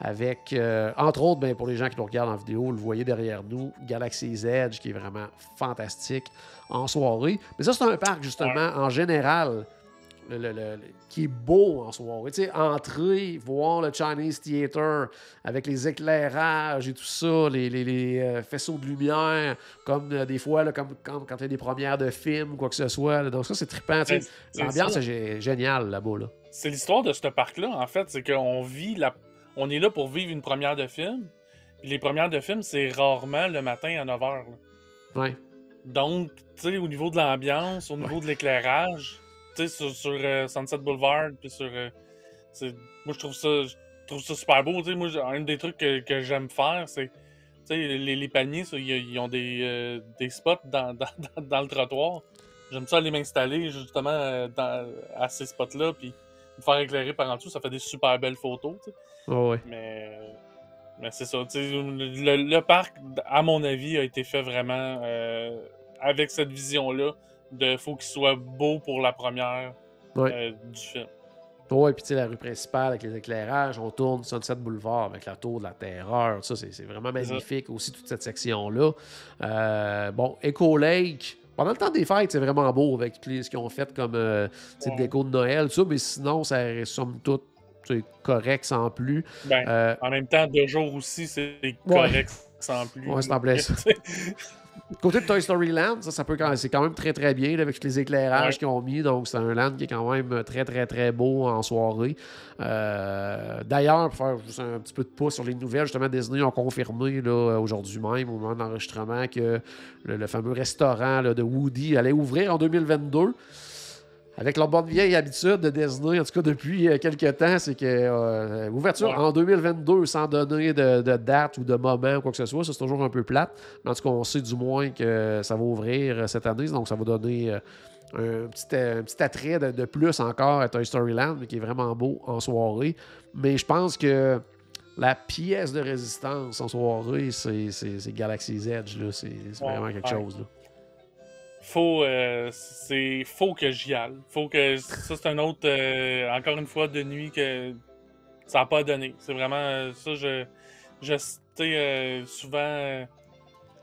avec, euh, entre autres, ben, pour les gens qui nous regardent en vidéo, vous le voyez derrière nous, Galaxy's Edge, qui est vraiment fantastique en soirée. Mais ça, c'est un parc, justement, en général, le- le- le- le- qui est beau en soirée. Tu sais, entrer, voir le Chinese Theater avec les éclairages et tout ça, les, les- les, euh, faisceaux de lumière, comme euh, des fois, là, comme, comme quand il y a des premières de films ou quoi que ce soit. là. Donc ça, c'est trippant. L'ambiance est gé- géniale là-bas. Là. C'est l'histoire de ce parc-là, en fait. C'est qu'on vit la... On est là pour vivre une première de film. Les premières de film, c'est rarement le matin à 9h. Ouais. Donc, tu sais, au niveau de l'ambiance, au niveau de l'éclairage, sais, sur, sur, euh, Sunset Boulevard, puis sur. euh, moi, je trouve ça, je trouve ça super beau. Tu sais, moi, un des trucs que, que j'aime faire, c'est. Tu sais, les, les paniers, ça, ils, ont des, euh, des spots dans, dans, dans- dans le trottoir. J'aime ça aller m'installer justement dans- à ces spots-là, puis me faire éclairer par en dessous. Ça fait des super belles photos. Ouais. Mais, mais c'est ça. Le, le parc, à mon avis, a été fait vraiment avec cette vision-là de faut qu'il soit beau pour la première euh, du film. Ouais, puis tu sais, la rue principale avec les éclairages, on tourne Sunset Boulevard avec la tour de la terreur. Ça, c'est vraiment magnifique aussi, toute cette section-là. Euh, bon, Echo Lake. Pendant le temps des fêtes, c'est vraiment beau avec les- ce qu'ils ont fait comme euh, Ouais. déco de Noël, tout ça, mais sinon, ça somme toute correct sans plus. Ben, Euh, En même temps, deux jours aussi, c'est correct sans plus. Ouais, c'est en plein ça. Côté de Toy Story Land, ça, ça peut quand c'est quand même très très bien là, avec tous les éclairages Ouais. qu'ils ont mis. Donc c'est un land qui est quand même très très très beau en soirée. Euh, D'ailleurs, pour faire juste un petit peu de pouce sur les nouvelles, justement, Disney ont confirmé là, aujourd'hui même, au moment de l'enregistrement, que le, le fameux restaurant là, de Woody allait ouvrir en 2022. Avec leur bonne vieille habitude de Disney, en tout cas depuis euh, quelques temps, c'est que euh, ouverture Ouais. en 2022 sans donner de, de date ou de moment ou quoi que ce soit, c'est toujours un peu plate. Mais en tout cas, on sait du moins que ça va ouvrir euh, cette année, donc ça va donner euh, un, petit, euh, un petit attrait de, de plus encore à Toy Story Land, mais qui est vraiment beau en soirée. Mais je pense que la pièce de résistance en soirée, c'est Galaxy's Edge. C'est c'est Ouais, vraiment quelque ouais. chose. là. Faut euh, c'est faut que j'y aille. Faut que ça c'est un autre euh, encore une fois de nuit que ça n'a pas donné. C'est vraiment euh, ça je je sais souvent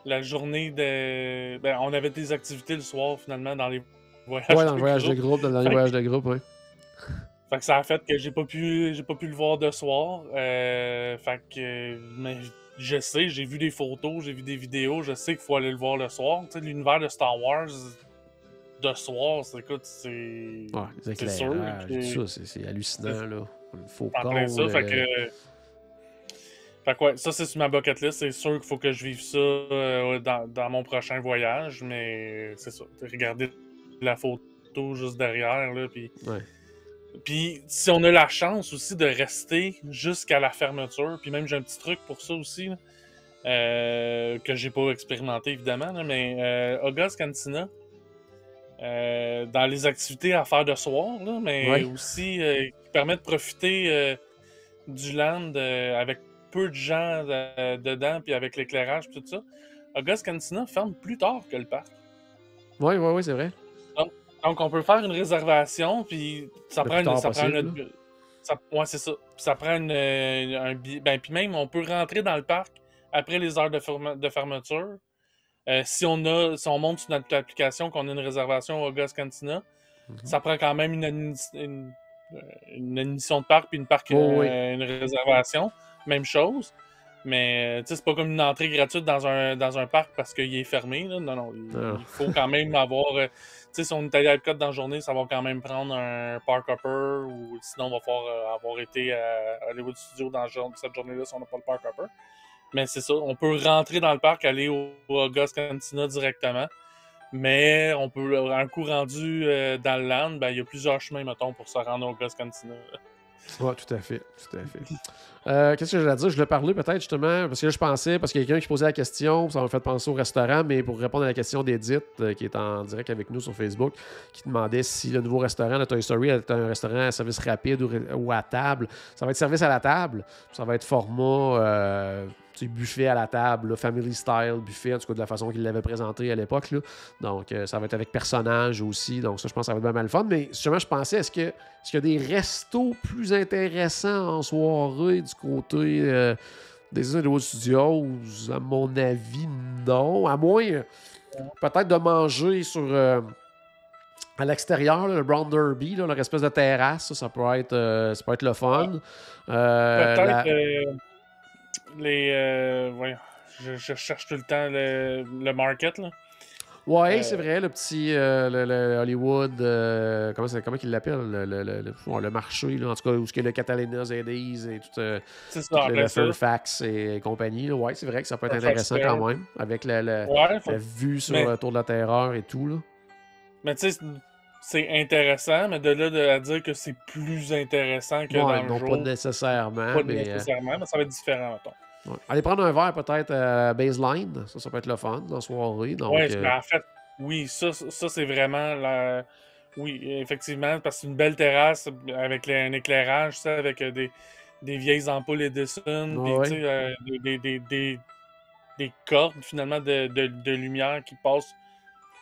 la journée de ben, on avait des activités le soir finalement dans les voyages. Ouais, dans le de voyage de groupe. dans le dernier Fait- voyage de groupe, ouais. Fait que ça a fait que j'ai pas pu j'ai pas pu le voir de soir. Fait que mais je sais, j'ai vu des photos, j'ai vu des vidéos, je sais qu'il faut aller le voir le soir. Tu sais, l'univers de Star Wars de soir, c'est écoute, c'est Ouais, les C'est sûr c'est- c'est hallucinant, là. Faucon, en plein ça. Fait que fait que ouais, ça c'est sur ma bucket list. C'est sûr qu'il faut que je vive ça euh, dans, dans mon prochain voyage, mais c'est ça. Regardez la photo juste derrière, là, puis Ouais. Puis si on a la chance aussi de rester jusqu'à la fermeture, puis même j'ai un petit truc pour ça aussi, là, euh, que j'ai pas expérimenté évidemment, là, mais euh, August Cantina, euh, dans les activités à faire de soir, là, mais Ouais. aussi euh, qui permet de profiter euh, du land avec peu de gens dedans, puis avec l'éclairage, tout ça. August Cantina ferme plus tard que le parc. Ouais, ouais, ouais, c'est vrai. Donc, on peut faire une réservation, puis ça Le prend une. Ça prend une- ça- ouais, c'est ça. Puis ça prend une, un billet. Ben, puis même, on peut rentrer dans le parc après les heures de, ferme- de fermeture. Euh, si, on a, si on monte sur notre application qu'on a une réservation au August Cantina, Mhm. ça prend quand même une, euh, une admission de parc puis une, parc, Oh, euh, oui. une réservation. Même chose. Mais tu sais, c'est pas comme une entrée gratuite dans un, dans un parc parce qu'il est fermé. Là. Non, non. Il, Non. il faut quand même avoir. Si on est allé à Epcot dans la journée, ça va quand même prendre un park hopper ou sinon on va falloir euh, avoir été à Hollywood Studios dans cette journée-là si on n'a pas le park hopper. Mais c'est ça, on peut rentrer dans le parc, aller au, au August Cantina directement. Mais on peut, un coup rendu euh, dans le land, ben, il y a plusieurs chemins, mettons, pour se rendre au August Cantina. Ouais, tout à fait. Tout à fait. Euh, Qu'est-ce que j'allais dire? Je l'ai parlé peut-être justement, parce que là, je pensais, parce qu'il y a quelqu'un qui posait la question, ça m'a fait penser au restaurant, mais pour répondre à la question d'Edith, euh, qui est en direct avec nous sur Facebook, qui demandait si le nouveau restaurant de Toy Story est un restaurant à service rapide ou, à table. Ça va être service à la table, ça va être format euh, buffet à la table, là, family style buffet, en tout cas de la façon qu'il l'avait présenté à l'époque. Donc, euh, ça va être avec personnage aussi. Donc, ça, je pense que ça va être pas mal fun. Mais justement, je pensais, est-ce que est-ce qu'il y a des restos plus intéressants en soirée du côté euh, des Hollywood Studios? À mon avis, non. À moins peut-être de manger sur euh, à l'extérieur, le Brown Derby, là, leur espèce de terrasse, ça, ça peut être, euh, ça peut être le fun. Euh, Peut-être la- les. euh, voyons, je, je cherche tout le temps le, le market. Là. Ouais, Euh, c'est vrai, le petit euh, le, le Hollywood, euh, comment, comment il l'appelle, le, le, le, le- ouais, le marché, là, en tout cas, où ce que le Catalina, Zedis et tout, ça, le. Fairfax et compagnie. Là. Ouais, c'est vrai que ça peut être Fairfax intéressant Fair. quand même, avec la, la- Ouais, faut- la vue sur Mais- le tour de la terreur et tout. Là. mais tu sais, c'est- intéressant, mais de là de, à dire que c'est plus intéressant que Ouais, dans le non, pas nécessairement, pas mais... nécessairement, mais ça va être différent, mettons. Ouais. Allez prendre un verre peut-être à baseline, ça, ça peut être le fun dans la soirée. Donc, ouais, euh, mais en fait, oui, ça, ça c'est vraiment la. Oui, effectivement, parce que c'est une belle terrasse avec un éclairage, sais, avec euh, des, des vieilles ampoules Edison, Ouais. euh, des, des, des, des- des cordes finalement de, de, de lumière qui passent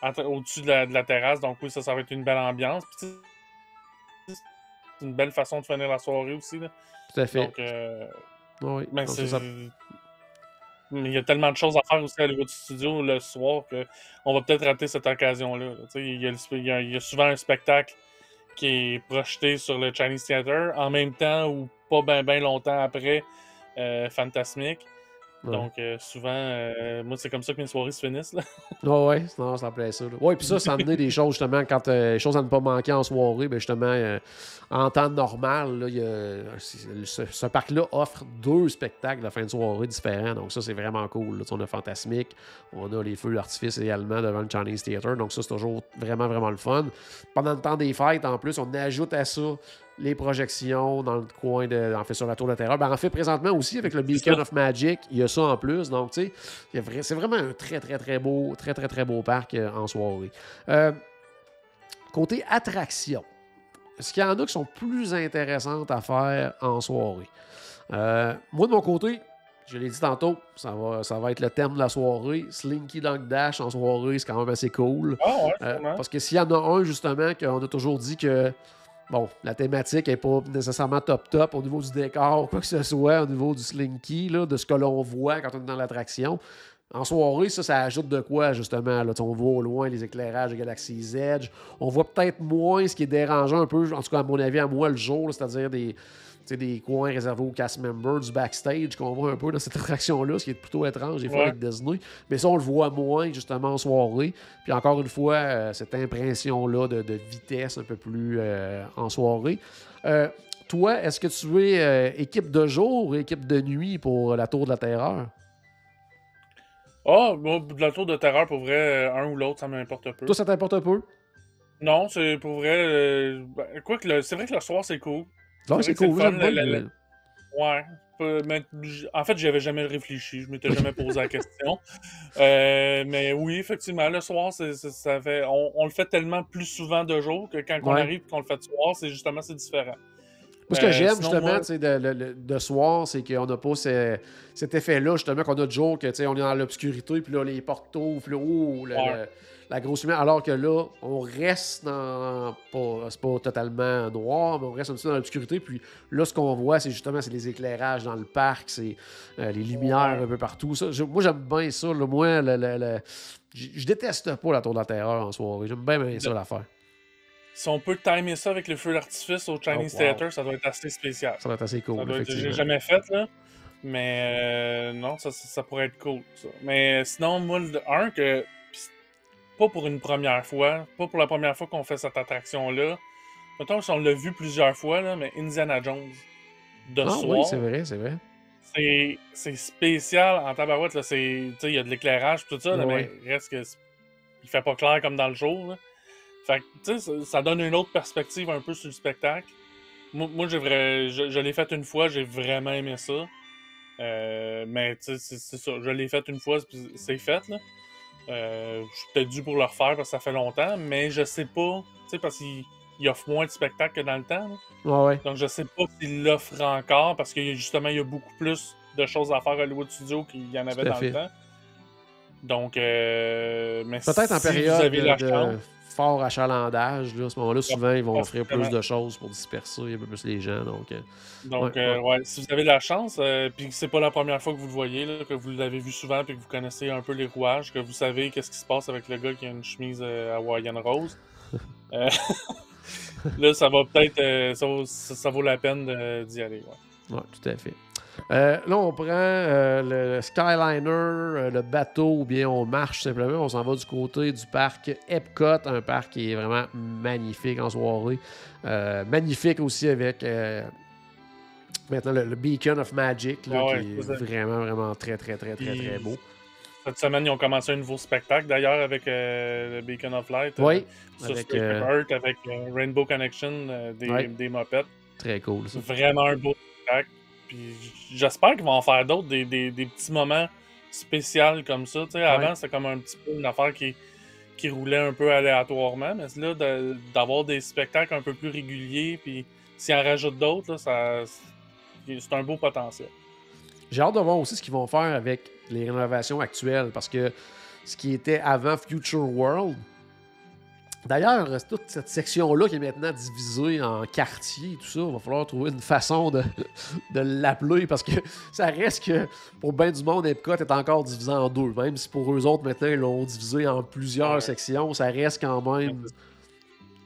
au-dessus de la, de la terrasse. Donc, oui, ça, ça va être une belle ambiance. Puis, c'est une belle façon de finir la soirée aussi. Là. tout à fait. Donc, euh, Oui, c'est. ça- Mais il y a tellement de choses à faire aussi à Hollywood Studio le soir qu'on va peut-être rater cette occasion-là. Il y, a il y a- il y a souvent un spectacle qui est projeté sur le Chinese Theater, en même temps ou pas bien ben longtemps après euh, Fantasmic. Ouais. Donc, euh, souvent, euh, moi, c'est comme ça que mes soirées se finissent. Là. Ouais, ouais, sinon, ça plaît ça. là. Ouais, puis ça, ça a amené des choses, justement, quand euh, les choses à ne pas manquer en soirée, ben justement, en temps normal, là, y a- ce, ce parc-là offre deux spectacles de fin de soirée différents. Donc, ça, c'est vraiment cool. là. On a Fantasmique, on a les feux d'artifice également devant le Chinese Theater. Donc, ça, c'est toujours vraiment, vraiment le fun. Pendant le temps des fêtes, en plus, on ajoute à ça les projections dans le coin de. En fait, sur la Tour de la Terreur. Ben, en fait, présentement aussi, avec le Beacon of Magic, il y a ça en plus. Donc, tu sais, vrai- c'est vraiment un très, très, très beau, très, très, très beau parc euh, en soirée. Euh, côté attraction, est-ce qu'il y en a qui sont plus intéressantes à faire en soirée? Euh, moi, de mon côté, je l'ai dit tantôt, ça va, ça va être le thème de la soirée. Slinky Dunk Dash en soirée, c'est quand même assez cool. Ah ouais, Euh, parce que s'il y en a un, justement, qu'on a toujours dit que, bon, la thématique n'est pas nécessairement top-top au niveau du décor, quoi que ce soit, au niveau du slinky, là, de ce que l'on voit quand on est dans l'attraction. En soirée, ça, ça ajoute de quoi, justement? Là, on voit au loin les éclairages de Galaxy's Edge. On voit peut-être moins ce qui est dérangeant un peu, en tout cas, à mon avis, à moi, le jour, c'est-à-dire des, des coins réservés aux cast members, du backstage qu'on voit un peu dans cette attraction-là, ce qui est plutôt étrange des fois Ouais. avec Disney. Mais ça, on le voit moins justement en soirée. Puis encore une fois, euh, cette impression-là de, de vitesse un peu plus euh, en soirée. Euh, toi, est-ce que tu es équipe de jour ou équipe de nuit pour la Tour de la Terreur? Ah, bon, de la tour de terreur, pour vrai, un ou l'autre, ça m'importe peu. Toi, ça t'importe peu? Non, c'est pour vrai. euh, ben, quoi que le- c'est vrai que le soir, c'est cool. Non, C'est cool. le fun, le- le- Ouais. Mais en fait, j'y avais jamais réfléchi. Je m'étais jamais posé la question. Euh, mais oui, effectivement, le soir, ça fait, on, on le fait tellement plus souvent de jour que quand on arrive et qu'on le fait de soir, c'est justement c'est différent. Moi, ce que Euh, j'aime, justement, moi- de, le- le- de soir, c'est qu'on n'a pas ce- cet effet-là, justement, qu'on a de jour, que, on est dans l'obscurité, puis là, les portes ouvrent, puis là, oh, le- Ouais. le- la grosse lumière, alors que là, on reste dans... C'est pas totalement noir, mais on reste un petit peu dans l'obscurité, puis là, ce qu'on voit, c'est justement, c'est les éclairages dans le parc, c'est euh, les lumières Ouais. un peu partout. Ça, je- moi, j'aime bien ça, là. Moi, le, le- le- je déteste pas la Tour de la Terreur en soirée. J'aime bien, bien ça, l'affaire. Si on peut timer ça avec le feu d'artifice au Chinese Oh, wow. Theater, ça doit être assez spécial. Ça va être assez cool, doit. J'ai jamais fait, là. Mais euh, non, ça, ça, ça pourrait être cool. ça. Mais sinon, moi, le un, que. Pas pour une première fois, pas pour la première fois qu'on fait cette attraction-là. Mettons si on l'a vu plusieurs fois, là, mais Indiana Jones de Ah soir. oui, c'est vrai, c'est vrai. c'est c'est spécial en tabarouette. Il y a de l'éclairage tout ça, là, Ouais. mais reste que il fait pas clair comme dans le jour. là. Fait que, tu sais, ça, ça donne une autre perspective un peu sur le spectacle. Moi, moi, j'ai vrai, je, je l'ai fait une fois, j'ai vraiment aimé ça. Euh, mais tu sais, c'est ça, je l'ai fait une fois, c'est fait. Là. Euh, je suis peut-être dû pour le refaire parce que ça fait longtemps, mais je sais pas, tu sais, parce qu'il il offre moins de spectacles que dans le temps. Ouais, ouais. Donc, je sais pas s'il l'offre encore parce que justement, il y a beaucoup plus de choses à faire à Hollywood Studio qu'il y en avait dans fait. le temps. Donc, euh, mais Peut-être en si période vous avez la chance, fort achalandage, là, à ce moment-là, souvent, ils vont offrir plus de choses pour disperser un peu plus les gens. Donc, euh, donc ouais, euh, ouais, si vous avez la chance, euh, puis que c'est pas la première fois que vous le voyez, là, que vous l'avez vu souvent, puis que vous connaissez un peu les rouages, que vous savez qu'est-ce qui se passe avec le gars qui a une chemise euh, hawaïenne rose, là, ça va peut-être, ça, vaut- ça- ça vaut la peine de- d'y aller. ouais, tout à fait. Euh, là, on prend euh, le Skyliner, euh, le bateau, ou bien on marche simplement. On s'en va du côté du parc Epcot, un parc qui est vraiment magnifique en soirée. Magnifique aussi avec maintenant le, le Beacon of Magic, là, Ah ouais, qui est ça. vraiment, vraiment très, très, très, très, très beau. Cette semaine, ils ont commencé un nouveau spectacle d'ailleurs avec le Beacon of Light. Oui, sur avec, Heart, avec Rainbow Connection, des, Ouais. des mopettes. très cool. ça. Vraiment un beau spectacle. Puis j'espère qu'ils vont en faire d'autres, des, des- des petits moments spéciaux comme ça. Tu sais, Avant, c'était comme un petit peu une affaire qui, qui roulait un peu aléatoirement, mais là, de- d'avoir des spectacles un peu plus réguliers, puis s'ils en rajoutent d'autres, là, ça, c'est un beau potentiel. J'ai hâte de voir aussi ce qu'ils vont faire avec les rénovations actuelles parce que ce qui était avant Future World. D'ailleurs, toute cette section-là qui est maintenant divisée en quartiers, tout ça, il va falloir trouver une façon de, de l'appeler parce que ça reste que pour bien du monde, Epcot est encore divisé en deux. Même si pour eux autres, maintenant, ils l'ont divisé en plusieurs sections, ça reste quand même.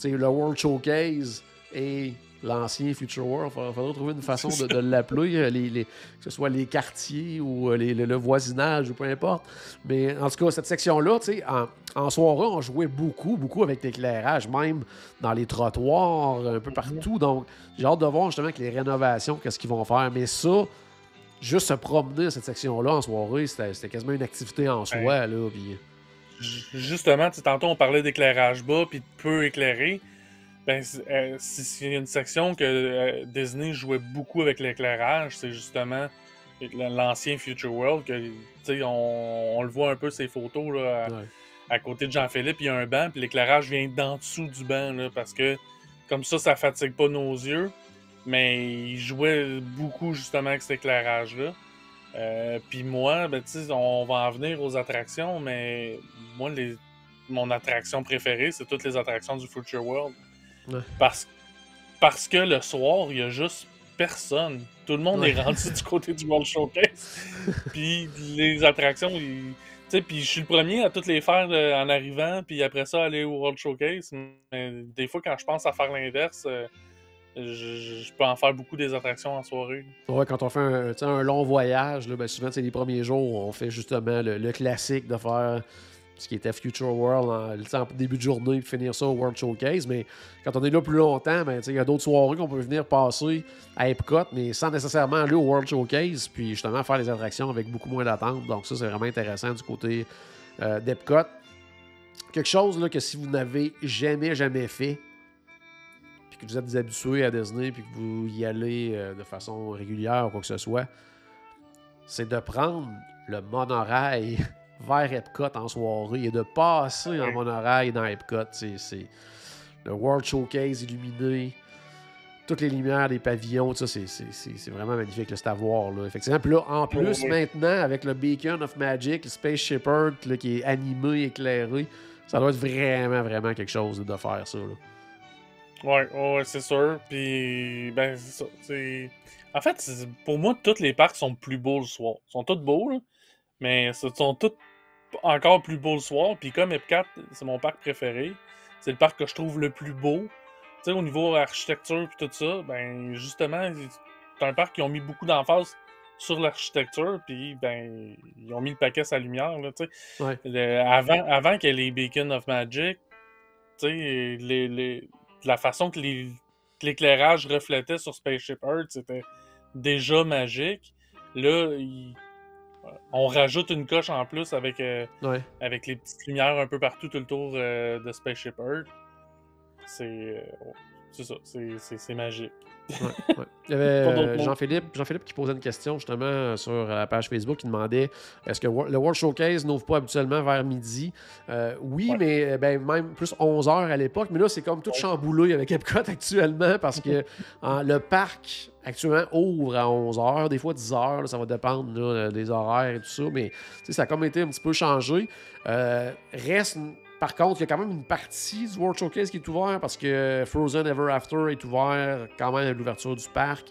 Tu le World Showcase et l'ancien Future World. Il faudrait, trouver une façon de, l'appeler, euh, les, que ce soit les quartiers ou euh, le, voisinage ou peu importe. Mais en tout cas, cette section-là, en, en soirée, on jouait beaucoup, beaucoup avec l'éclairage, même dans les trottoirs, un peu partout. Donc, j'ai hâte de voir justement avec les rénovations, qu'est-ce qu'ils vont faire. Mais ça, juste se promener à cette section-là en soirée, c'était quasiment une activité en soi. Là, Justement, tantôt on parlait d'éclairage bas puis de peu éclairé. Ben, euh, s'il y a une section que euh, Disney jouait beaucoup avec l'éclairage, c'est justement l'ancien Future World. Que, on, on le voit un peu ces photos là, à, côté de Jean-Philippe, il y a un banc, puis l'éclairage vient d'en dessous du banc là, parce que comme ça, ça fatigue pas nos yeux. Mais il jouait beaucoup justement avec cet éclairage-là. Euh, puis moi, ben, on va en venir aux attractions, mais moi, les, mon attraction préférée, c'est toutes les attractions du Future World. Parce, parce que le soir, il y a juste personne. Tout le monde est rendu du côté du World Showcase. puis les attractions, tu puis je suis le premier à toutes les faire euh, en arrivant, puis après ça, aller au World Showcase. Mais des fois, quand je pense à faire l'inverse, euh, je, peux en faire beaucoup des attractions en soirée. Ouais, quand on fait un, long voyage, là, ben souvent, c'est les premiers jours, on fait justement le classique de faire ce qui était Future World en, début de journée, puis finir ça au World Showcase. Mais quand on est là plus longtemps, ben, il y a d'autres soirées qu'on peut venir passer à Epcot, mais sans nécessairement aller au World Showcase, puis justement faire les attractions avec beaucoup moins d'attente. Donc ça, c'est vraiment intéressant du côté euh, d'Epcot. Quelque chose là, que si vous n'avez jamais, jamais fait, puis que vous êtes habitué à Disney, puis que vous y allez euh, de façon régulière ou quoi que ce soit, c'est de prendre le monorail vers Epcot en soirée et de passer en monorail dans Epcot. C'est le World Showcase illuminé, toutes les lumières des pavillons, ça, c'est vraiment magnifique, c'est à voir. Là, effectivement. Puis là, en plus, maintenant, avec le Beacon of Magic, le Space Shepherd qui est animé, éclairé, ça doit être vraiment, vraiment quelque chose de faire ça. Là. Ouais, ouais, c'est sûr. Puis, ben, c'est ça. En fait, pour moi, tous les parcs sont plus beaux le soir. Ils sont tous beaux, là. Mais ce sont tous encore plus beaux le soir. Puis comme Epcot, c'est mon parc préféré. C'est le parc que je trouve le plus beau. Tu sais, au niveau architecture et tout ça, ben justement, c'est un parc qui ont mis beaucoup d'emphase sur l'architecture, puis ben ils ont mis le paquet sa lumière. Là, ouais. avant, avant qu'il y ait les Beacon of Magic, tu sais, les, la façon que l'éclairage reflétait sur Spaceship Earth, c'était déjà magique. Là, il on rajoute une coche en plus avec, euh, avec les petites lumières un peu partout tout le tour euh, de Spaceship Earth. C'est euh, ça, c'est magique. Il y avait Jean-Philippe Jean qui posait une question justement sur la page Facebook. Il demandait est-ce que le World Showcase n'ouvre pas habituellement vers midi? Oui, mais ben, même plus 11 h à l'époque. Mais là, c'est comme tout chamboulé avec Epcot actuellement parce que le parc actuellement ouvre à 11h, des fois 10h, ça va dépendre des horaires et tout ça, mais ça a comme été un petit peu changé. Euh, reste, par contre, il y a quand même une partie du World Showcase qui est ouvert parce que Frozen Ever After est ouvert quand même à l'ouverture du parc.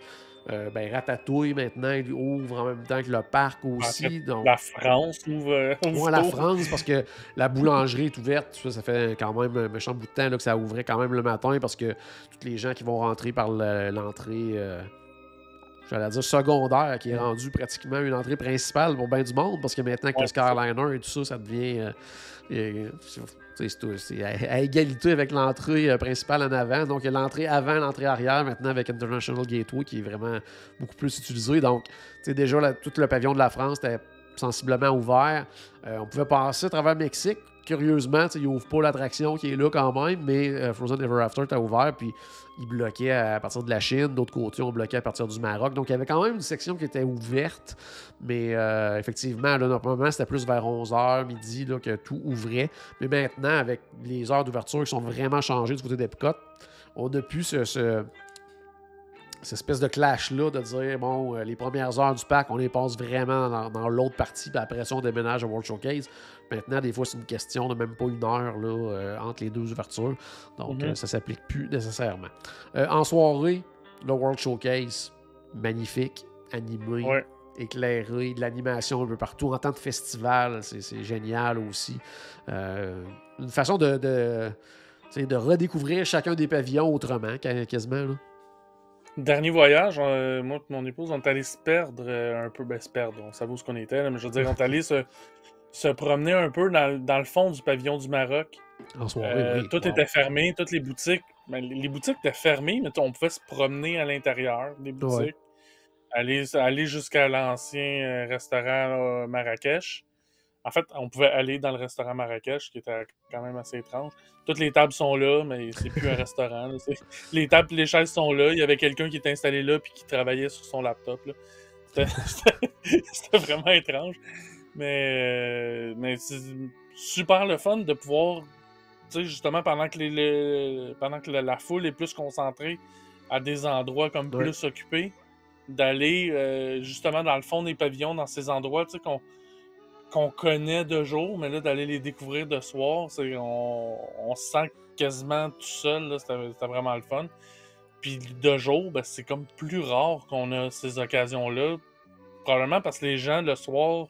Euh, ben, Ratatouille, maintenant, il ouvre en même temps que le parc aussi. donc... La France ouvre. Moi, la France, parce que la boulangerie est ouverte. Ça, fait quand même un méchant bout de temps là, que ça ouvrait quand même le matin parce que tous les gens qui vont rentrer par l'entrée. Euh, j'allais dire secondaire, qui est rendu pratiquement une entrée principale pour bien du monde, parce que maintenant que le Skyliner et tout ça, ça devient. Euh, c'est à, égalité avec l'entrée euh, principale en avant. Donc, l'entrée avant, l'entrée arrière, maintenant avec International Gateway, qui est vraiment beaucoup plus utilisé. Donc, déjà, tout le pavillon de la France était sensiblement ouvert. Euh, on pouvait passer à travers le Mexique. Curieusement, il n'ouvre pas l'attraction qui est là quand même, mais Frozen Ever After était ouvert. Puis ils bloquaient à partir de la Chine, d'autres côtés ont bloqué à partir du Maroc. Donc il y avait quand même une section qui était ouverte, mais euh, effectivement, là, normalement, c'était plus vers 11h, midi que tout ouvrait. Mais maintenant, avec les heures d'ouverture qui sont vraiment changées du côté d'Epcot, on a pu ce, cette espèce de clash-là de dire, bon, euh, les premières heures du parc, on les passe vraiment dans, l'autre partie, puis après ça, on déménage à World Showcase. Maintenant, des fois, c'est une question de même pas une heure là, euh, entre les deux ouvertures. Donc, mhm. euh, ça ne s'applique plus nécessairement. en soirée, le World Showcase, magnifique, animé. éclairé, de l'animation un peu partout. En temps de festival, c'est génial aussi. une façon de de redécouvrir chacun des pavillons autrement, qua- quasiment. Là. Dernier voyage, euh, moi et mon épouse, on est allé se perdre euh, un peu. Ben, se perdre, on savait où ce qu'on était, là, mais je veux dire, on est allé se, se promener un peu dans, le- dans le fond du pavillon du Maroc. En soirée, Euh, oui. tout Wow. était fermé, toutes les boutiques. ben, les boutiques étaient fermées, mais on pouvait se promener à l'intérieur des boutiques. Aller, aller jusqu'à l'ancien restaurant là, Marrakech. En fait, on pouvait aller dans le restaurant Marrakech, qui était quand même assez étrange. Toutes les tables sont là, mais c'est plus un restaurant. là. Les tables et les chaises sont là. Il y avait quelqu'un qui était installé là puis qui travaillait sur son laptop. C'était- vraiment étrange. Mais, euh, mais c'est super le fun de pouvoir, tu sais, justement, pendant que, les, les- pendant que la, la foule est plus concentrée à des endroits comme Ouais. plus occupés, d'aller euh, justement dans le fond des pavillons, dans ces endroits, tu sais, qu'on qu'on connaît de jour, mais là, d'aller les découvrir de soir, c'est, on, on se sent quasiment tout seul, là, c'était c'était vraiment le fun. Puis de jour, ben, c'est comme plus rare qu'on a ces occasions-là. Probablement parce que les gens, le soir,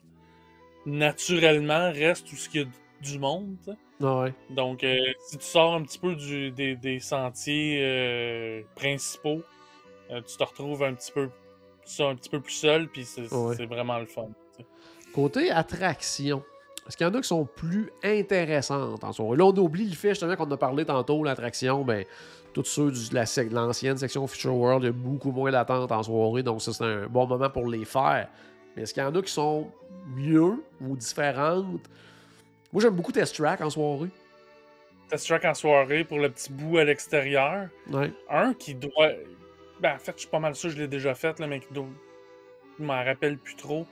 naturellement, restent où il y a du monde. Ah ouais. Donc, euh, si tu sors un petit peu du- des, des sentiers euh, principaux, euh, tu te retrouves un petit peu, ça, un petit peu plus seul, puis c'est Ouais. c'est vraiment le fun. Côté attraction, est-ce qu'il y en a qui sont plus intéressantes en soirée? Là, on oublie le fait justement qu'on a parlé tantôt, l'attraction, ben, tous ceux de la de l'ancienne section Future World, il y a beaucoup moins d'attente en soirée, donc ça, c'est un bon moment pour les faire. Mais est-ce qu'il y en a qui sont mieux ou différentes? Moi, j'aime beaucoup Test Track en soirée. Test track en soirée pour le petit bout à l'extérieur. Ouais. Un qui doit. Ben, en fait, je suis pas mal sûr je l'ai déjà fait, là, mais qui doit. Je m'en rappelle plus trop.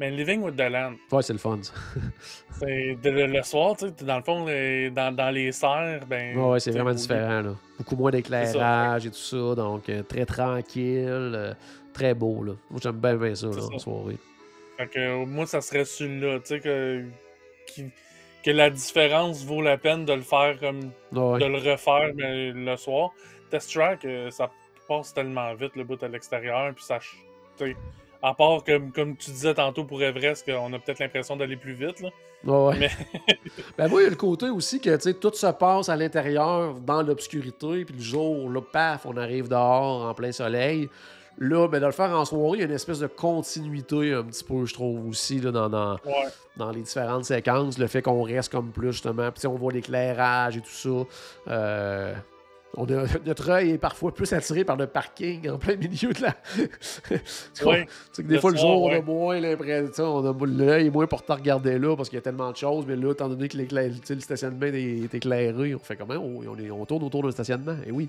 Mais Living with the Land. Ouais, c'est le fun. ça. C'est de- le, le soir, tu sais, dans le fond, les- dans, dans les serres, ben. Ouais, ouais, c'est vraiment différent. Là. Beaucoup moins d'éclairage et tout ça, donc euh, très tranquille, euh, très beau. Là. Moi, j'aime bien, bien ça, là, ça. en soirée. Fait que moi, ça serait celui-là, tu sais, que, qui- que la différence vaut la peine de le faire comme. Ouais. de le refaire mais le soir. Test track, euh, ça passe tellement vite le bout à l'extérieur, puis ça. ch- tu sais, À part, comme, comme tu disais tantôt pour Everest, qu'on a peut-être l'impression d'aller plus vite, là. Ouais, ouais. Mais- ben moi, il y a le côté aussi que tout se passe à l'intérieur, dans l'obscurité, puis le jour, là, paf, on arrive dehors en plein soleil. Là, ben, de le faire en soirée, il y a une espèce de continuité un petit peu, je trouve, aussi, là, dans, dans, Ouais. dans les différentes séquences. Le fait qu'on reste comme plus, justement, puis on voit l'éclairage et tout ça. Euh, on a- notre œil est parfois plus attiré par le parking en plein milieu de la. Tu sais que des fois, le soir, jour, on a moins l'impression. On a l'œil est moins porté à regarder là parce qu'il y a tellement de choses. Mais là, étant donné que le stationnement est, est éclairé, on fait comment? On, on, est- on tourne autour d'un stationnement. Et oui.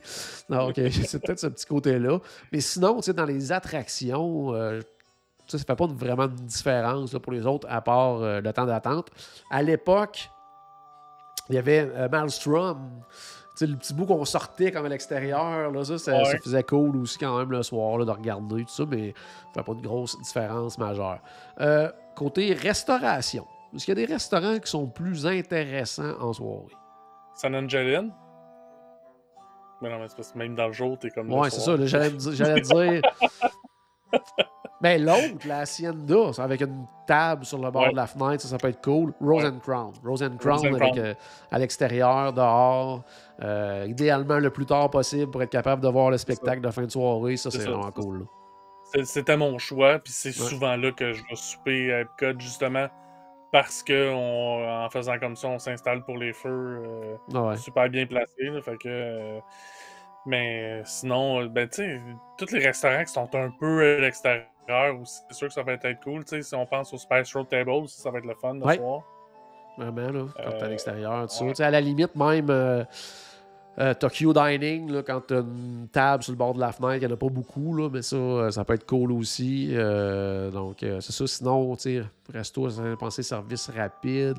Non, ok, c'est peut-être ce petit côté-là. Mais sinon, tu sais, dans les attractions, euh, ça, ça fait pas vraiment de différence là, pour les autres, à part euh, le temps d'attente. À l'époque, il y avait euh, Maelstrom. Sais, le petit bout qu'on sortait comme à l'extérieur, là, ça, ça, Ouais. ça faisait cool aussi quand même le soir là, de regarder tout ça, mais ça fait pas de grosse différence majeure. Euh, côté restauration, est-ce qu'il y a des restaurants qui sont plus intéressants en soirée? San Angeline. Mais non, mais c'est parce que même dans le jour, t'es comme. Ouais, c'est ça. soir. J'allais dire- dire. Ben, l'autre, la Hacienda, avec une table sur le bord Ouais. de la fenêtre, ça, ça peut être cool. Rose Ouais. and Crown. Rose and Crown, and avec, Crown. euh, à l'extérieur, dehors. euh, idéalement le plus tard possible pour être capable de voir le spectacle de fin de soirée. Ça, C'est vraiment cool. C'était mon choix, puis c'est Ouais. souvent là que je vais souper à Epcot, justement, parce que on- en faisant comme ça, on s'installe pour les feux euh, ouais. super bien placés. là, fait que, mais sinon, ben, tu sais, tous les restaurants qui sont un peu à l'extérieur aussi, c'est sûr que ça va être cool. tu sais, Si on pense au Spice Road Table, aussi, ça va être le fun le Ouais. soir. Vraiment, là, quand t'es à Euh, l'extérieur, tout ouais. Tu sais, à la limite, même euh, euh, Tokyo Dining, là, quand t'as une table sur le bord de la fenêtre, il n'y en a pas beaucoup, là, mais ça, ça peut être cool aussi. Euh, donc, euh, c'est ça. Sinon, tu sais, resto, penser service rapide.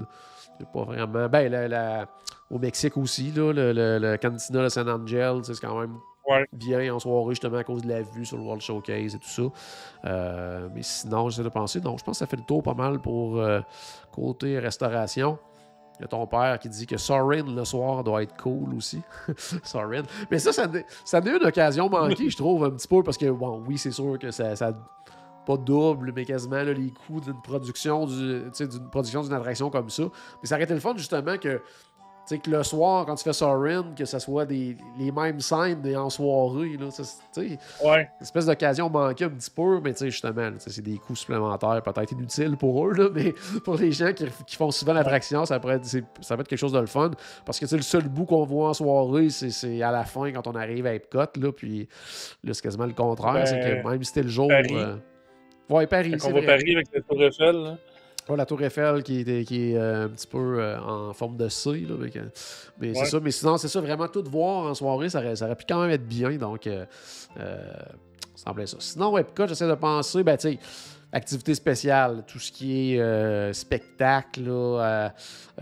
C'est pas vraiment. Ben, la- la- au Mexique aussi, là, le, le, le Cantina de San Angel, c'est quand même Ouais. en soirée, justement, à cause de la vue sur le World Showcase et tout ça. Euh, mais sinon, j'essaie de penser. Donc, je pense que ça fait le tour pas mal pour euh, côté restauration. Il y a ton père qui dit que Sorin le soir doit être cool aussi. Sorin. Mais ça, ça, ça une occasion manquée, je trouve, un petit peu, parce que, bon, oui, c'est sûr que ça. ça pas double, mais quasiment les coûts d'une production d'une production d'une attraction comme ça. Mais ça aurait été le fun, justement, que sais, que le soir, quand tu fais Sorin, que ce soit des, les mêmes scènes mais en soirée, là, Ouais. une espèce d'occasion manquée un petit peu, mais tu sais, justement, c'est des coûts supplémentaires, peut-être inutiles pour eux, là, mais pour les gens qui, qui font souvent l'attraction, ça, pourrait être- ça peut être quelque chose de le fun. Parce que tu sais, le seul bout qu'on voit en soirée, c'est, c'est à la fin quand on arrive à Epcot, là, puis là, c'est quasiment le contraire. Ben, c'est que même si c'était le jour. Paris. euh, Ouais, Paris. C'est qu'on va. Paris avec la Tour Eiffel. là. La Tour Eiffel qui est, qui est euh, un petit peu euh, en forme de C. Là, mais c'est ça. Mais sinon, c'est ça, vraiment tout voir en soirée, ça aurait, ça aurait pu quand même être bien. Donc, euh, ça semblait ça. Sinon, Epcot, j'essaie de penser, ben, tu sais, activité spéciale, tout ce qui est euh, spectacle, là, euh,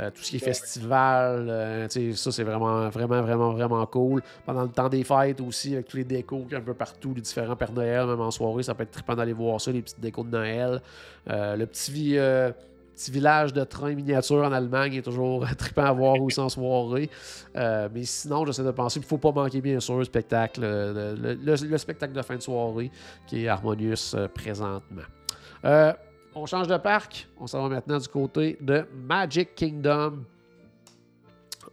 euh, tout ce qui est Ouais. festival, ça, c'est vraiment, vraiment, vraiment, vraiment cool. Pendant le temps des fêtes aussi, avec tous les décos un peu partout, les différents Pères Noël, même en soirée, ça peut être trippant d'aller voir ça, les petites décos de Noël. Le petit, petit village de train miniature en Allemagne est toujours trippant à voir aussi en soirée. Euh, mais sinon, j'essaie de penser qu'il ne faut pas manquer, bien sûr, le spectacle, le, le- le spectacle de fin de soirée qui est Harmonious euh, présentement. Euh, on change de parc. On s'en va maintenant du côté de Magic Kingdom.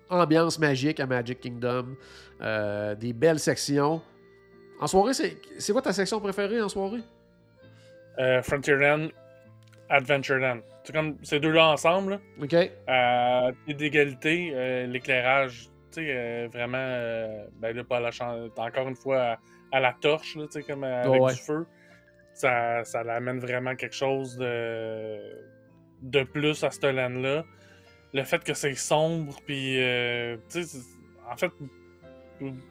Ambiance magique à Magic Kingdom. Euh, des belles sections. En soirée, c'est c'est quoi ta section préférée en soirée? Euh, Frontierland, Adventureland. C'est comme ces deux-là ensemble. OK. Pied d'égalité, euh, l'éclairage, tu sais, euh, vraiment, euh, ben là, pas à la chan- encore une fois, à, à la torche, là, tu sais, comme euh, avec Ouais. du feu. Ça, ça l'amène vraiment quelque chose de, de plus à ce land-là. Le fait que c'est sombre, puis, euh, tu sais, c'est- en fait,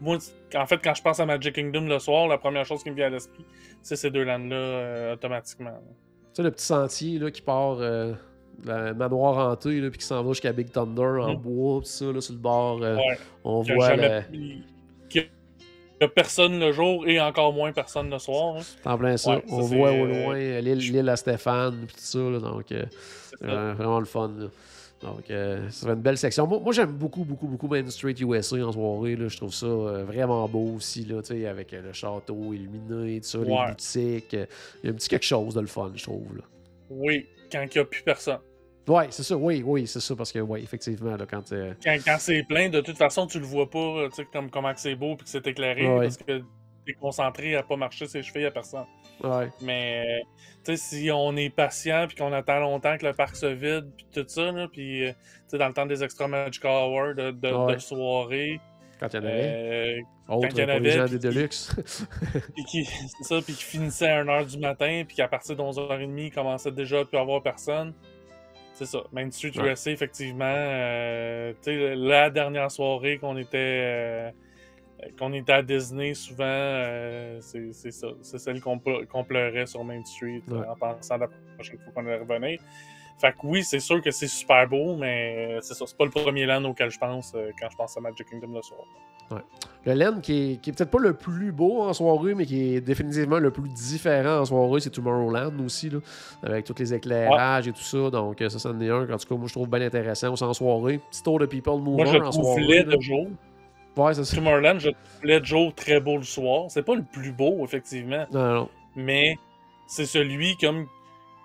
moi, en fait, quand je pense à Magic Kingdom le soir, la première chose qui me vient à l'esprit, c'est ces deux lands-là euh, automatiquement. Tu sais, le petit sentier là, qui part euh, la manoir hanté, puis qui s'en va jusqu'à Big Thunder en Mhm. bois, pis ça, là, sur le bord. euh, Ouais. on voit jamais- qu'il y a personne le jour et encore moins personne le soir. hein. en plein ça. Ouais, on voit au euh, loin euh, l'île l'île à Stéphane, puis tout ça. là, donc, euh, C'est vraiment, vraiment le fun. là. Donc, euh, ça fait une belle section. Moi, moi, j'aime beaucoup, beaucoup, beaucoup Main Street USA en soirée. Là. Je trouve ça euh, vraiment beau aussi, là, avec euh, le château illuminé, tout ça, les boutiques. euh, Il y a un petit quelque chose de le fun, je trouve. Là. Oui, quand il n'y a plus personne. Ouais, c'est ça. Oui, oui, c'est ça. Parce que, oui, effectivement, là, quand. euh, Quand, quand c'est plein, de toute façon, tu le vois pas, tu sais, comme comment que c'est beau et que c'est éclairé, Ouais. parce que t'es concentré à pas marcher ses chevilles à personne. ouais. Mais, tu sais, si on est patient puis qu'on attend longtemps que le parc se vide puis tout ça, là, puis, euh, tu sais, dans le temps des Extra Magical Hours de, de, Ouais. de soirée, Quand il y en avait. euh, Autre il y en les avait, gens puis des qui- Deluxe. puis qui, c'est ça, puis qui finissait à 1h du matin, puis qu'à partir de 11h30, il commençait déjà à plus avoir personne. C'est ça. Main Street Ouais. USA, effectivement, euh, tu sais, la dernière soirée qu'on était, euh, qu'on était à Disney, souvent, euh, c'est c'est ça. C'est celle qu'on ple- qu'on pleurait sur Main Street euh, Ouais. en pensant à la prochaine fois qu'on allait revenir. Fait que oui, c'est sûr que c'est super beau, mais c'est ça. C'est pas le premier land auquel je pense euh, quand je pense à Magic Kingdom le soir. Le land qui est, qui est peut-être pas le plus beau en soirée, mais qui est définitivement le plus différent en soirée, c'est Tomorrowland aussi, là, avec tous les éclairages et tout ça. Donc, euh, ça, c'en est un qu'en tout cas, moi, je trouve bien intéressant aussi en soirée. Petit tour de People Moi, Mover je le en trouve soirée. de jour. Ouais, c'est ça. Tomorrowland, je trouvais Joe très beau le soir. C'est pas le plus beau, effectivement, Non, non, mais c'est celui comme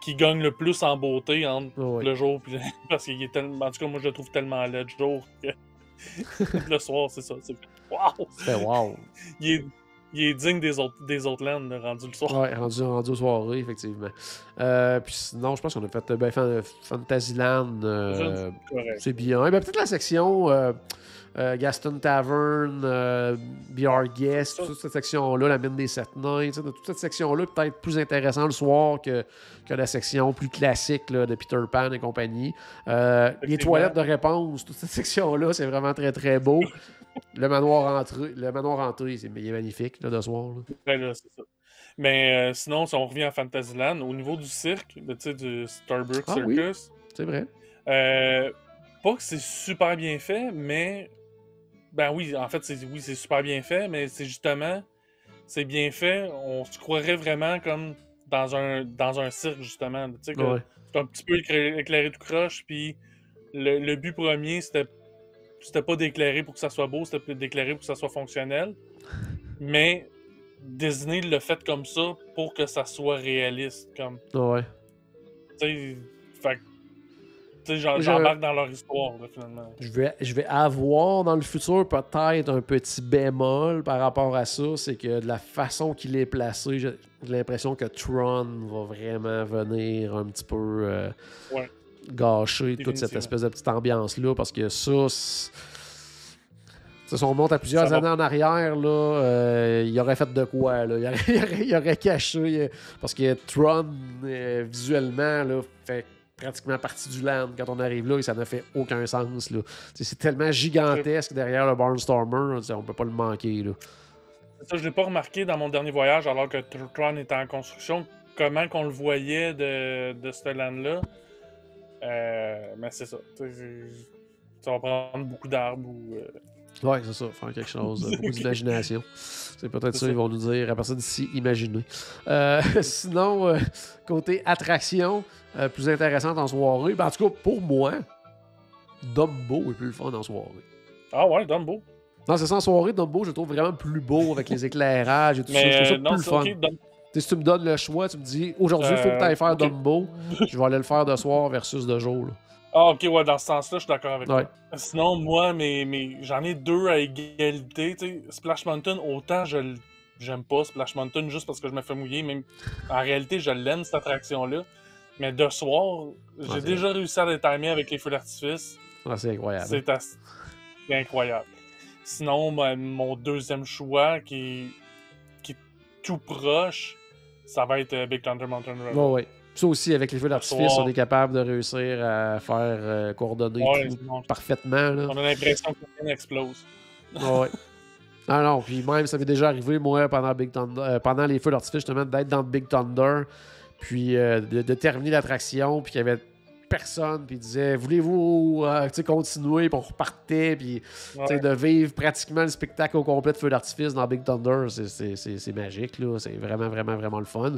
qui gagne le plus en beauté entre. Ouais. le jour puis parce qu'il est tellement. En tout cas, moi je le trouve tellement laid le jour que le soir, c'est ça. C'est wow! C'était wow. Il est, il est digne des autres, des autres lands rendu le soir. Ouais, rendu, rendu aux soirées, effectivement. Euh, puis sinon, je pense qu'on a fait euh, ben, Fan- Fantasyland. euh. C'est bien. Ben, Peut-être la section euh, euh, Gaston Tavern, euh, BR Guest, toute cette section-là, la mine des sept nains, toute cette section-là, peut-être plus intéressant le soir que, que la section plus classique là, de Peter Pan et compagnie. Euh, les toilettes de réponse, toute cette section-là, c'est vraiment très très beau. Le manoir entré, le manoir entré, c'est il est magnifique là, de soir. là. Ouais, là, c'est ça. Mais euh, sinon, si on revient à Fantasyland, au niveau du cirque, de, du Starbucks Ah oui. Circus, C'est vrai. Euh, pas que c'est super bien fait, mais. Ben oui, en fait, c'est oui, c'est super bien fait, mais c'est justement. C'est bien fait. On se croirait vraiment comme dans un, dans un cirque, justement. Tu sais, Ouais. un petit peu éclairé, éclairé tout croche, puis le, le but premier, c'était. C'était pas d'éclairer pour que ça soit beau, c'était d'éclairer pour que ça soit fonctionnel. Mais Disney l'a fait comme ça pour que ça soit réaliste. Comme, Ouais. tu sais, j'embarque dans leur histoire, là, finalement. Je vais, je vais avoir dans le futur peut-être un petit bémol par rapport à ça. C'est que de la façon qu'il est placé, j'ai l'impression que Tron va vraiment venir un petit peu euh, gâcher toute cette espèce de petite ambiance-là. Parce que ça, si on monte à plusieurs années en arrière, là, euh, il aurait fait de quoi? Là? Il, aurait, caché. Parce que Tron, euh, visuellement, là, fait pratiquement partie du land quand on arrive là et ça n'a fait aucun sens. C'est tellement gigantesque derrière le Barnstormer, on peut pas le manquer. Là. Ça, je l'ai pas remarqué dans mon dernier voyage alors que Tron était en construction, comment qu'on le voyait de, de ce land-là? Euh, mais c'est ça. Ça va prendre beaucoup d'arbres ou. Euh, Ouais, c'est ça, faire quelque chose, beaucoup d'imagination. C'est peut-être ça, ils vont nous dire à partir d'ici, imaginez. Euh, sinon, euh, côté attraction, euh, plus intéressante en soirée, ben, en tout cas, pour moi, Dumbo est plus le fun en soirée. Ah ouais, Dumbo. Non, c'est ça, en soirée, Dumbo, je le trouve vraiment plus beau avec les éclairages et tout ça. Je trouve ça plus le fun. Si tu me donnes le choix, tu me dis aujourd'hui, il faut que tu ailles faire Dumbo, je vais aller le faire de soir versus de jour. Ah, ok, ouais, dans ce sens-là, je suis d'accord avec toi. Sinon, moi, mais, mais, j'en ai deux à égalité. Splash Mountain, autant je j'aime pas Splash Mountain juste parce que je me fais mouiller. Même en réalité, je l'aime, cette attraction-là. Mais de soir, j'ai déjà réussi à déterminer avec les feux d'artifice. c'est incroyable. C'est incroyable. Sinon, mon deuxième choix, qui, qui est tout proche, ça va être euh, Big Thunder Mountain Road. Oh, ouais. Ça aussi, avec les feux d'artifice, on est capable de réussir à faire euh, coordonner tout parfaitement. On a l'impression que rien explose. ouais. Non, non, puis même, ça m'est déjà arrivé, moi, pendant, Big Thunder, euh, pendant les feux d'artifice, justement, d'être dans Big Thunder, puis euh, de, de, terminer l'attraction, puis qu'il y avait personne, puis disait Voulez-vous euh, continuer Puis on repartait, puis de vivre pratiquement le spectacle au complet de feu d'artifice dans Big Thunder, c'est magique, là. C'est vraiment, vraiment, vraiment le fun.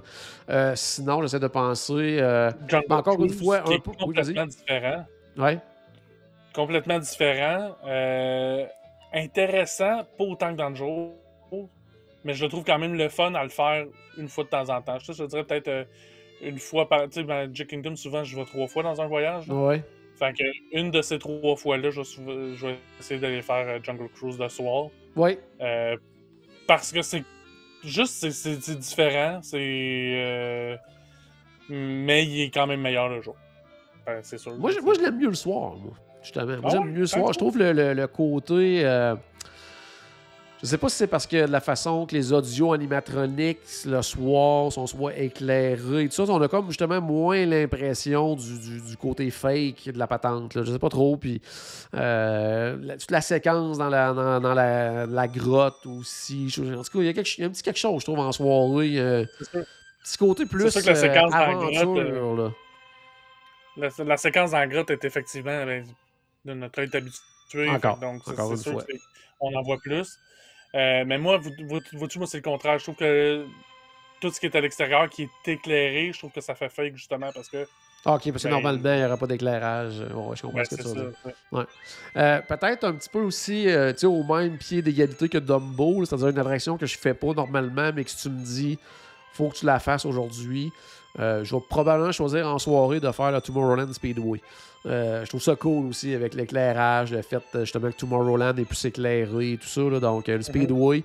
Euh, sinon, j'essaie de penser. Euh, encore une fois, un peu. Complètement différent. Ouais. Complètement différent. intéressant, pas autant que dans le jour, mais je trouve quand même le fun à le faire une fois de temps en temps. Je, je dirais peut-être une fois par. Tu sais, Magic Kingdom, souvent, je vais trois fois dans un voyage. Ouais. Fait que une de ces trois fois-là, je, je, vais essayer d'aller faire euh, Jungle Cruise de soir. Oui. Euh, parce que c'est juste, c'est différent. C'est. Euh, mais il est quand même meilleur le jour. c'est sûr. Moi, je, moi, je l'aime mieux le soir, moi. Justement. Moi, j'aime mieux le soir. Je trouve le, le, côté. Je sais pas si c'est parce que la façon que les audios animatroniques le soir sont soit éclairés et tout ça, on a comme justement moins l'impression du, côté fake de la patente. Là. Je sais pas trop. Puis euh, toute la séquence dans la, dans, la, grotte aussi. En tout cas, il y, a un petit quelque chose, je trouve, en soirée. Euh, petit côté plus. C'est que la séquence dans la grotte. Euh, la, séquence dans la grotte est effectivement ben, de notre être habitué. Encore, donc, encore une fois. On en voit plus. Euh, mais moi, vois-tu, moi, c'est le contraire. Je trouve que tout ce qui est à l'extérieur, qui est éclairé, je trouve que ça fait fake, justement, parce que. Ah, ok, parce que ben, normalement, il n'y aura pas d'éclairage. Ouais, je comprends ce que tu veux Ouais. Euh, peut-être un petit peu aussi, euh, tu sais, au même pied d'égalité que Dumbo, c'est-à-dire une attraction que je fais pas normalement, mais que si tu me dis, faut que tu la fasses aujourd'hui, je vais probablement choisir en soirée de faire le Tomorrowland Speedway. Euh, je trouve ça cool aussi avec l'éclairage, le fait euh, justement que Tomorrowland est plus éclairé et tout ça. donc, euh, le mhm. Speedway,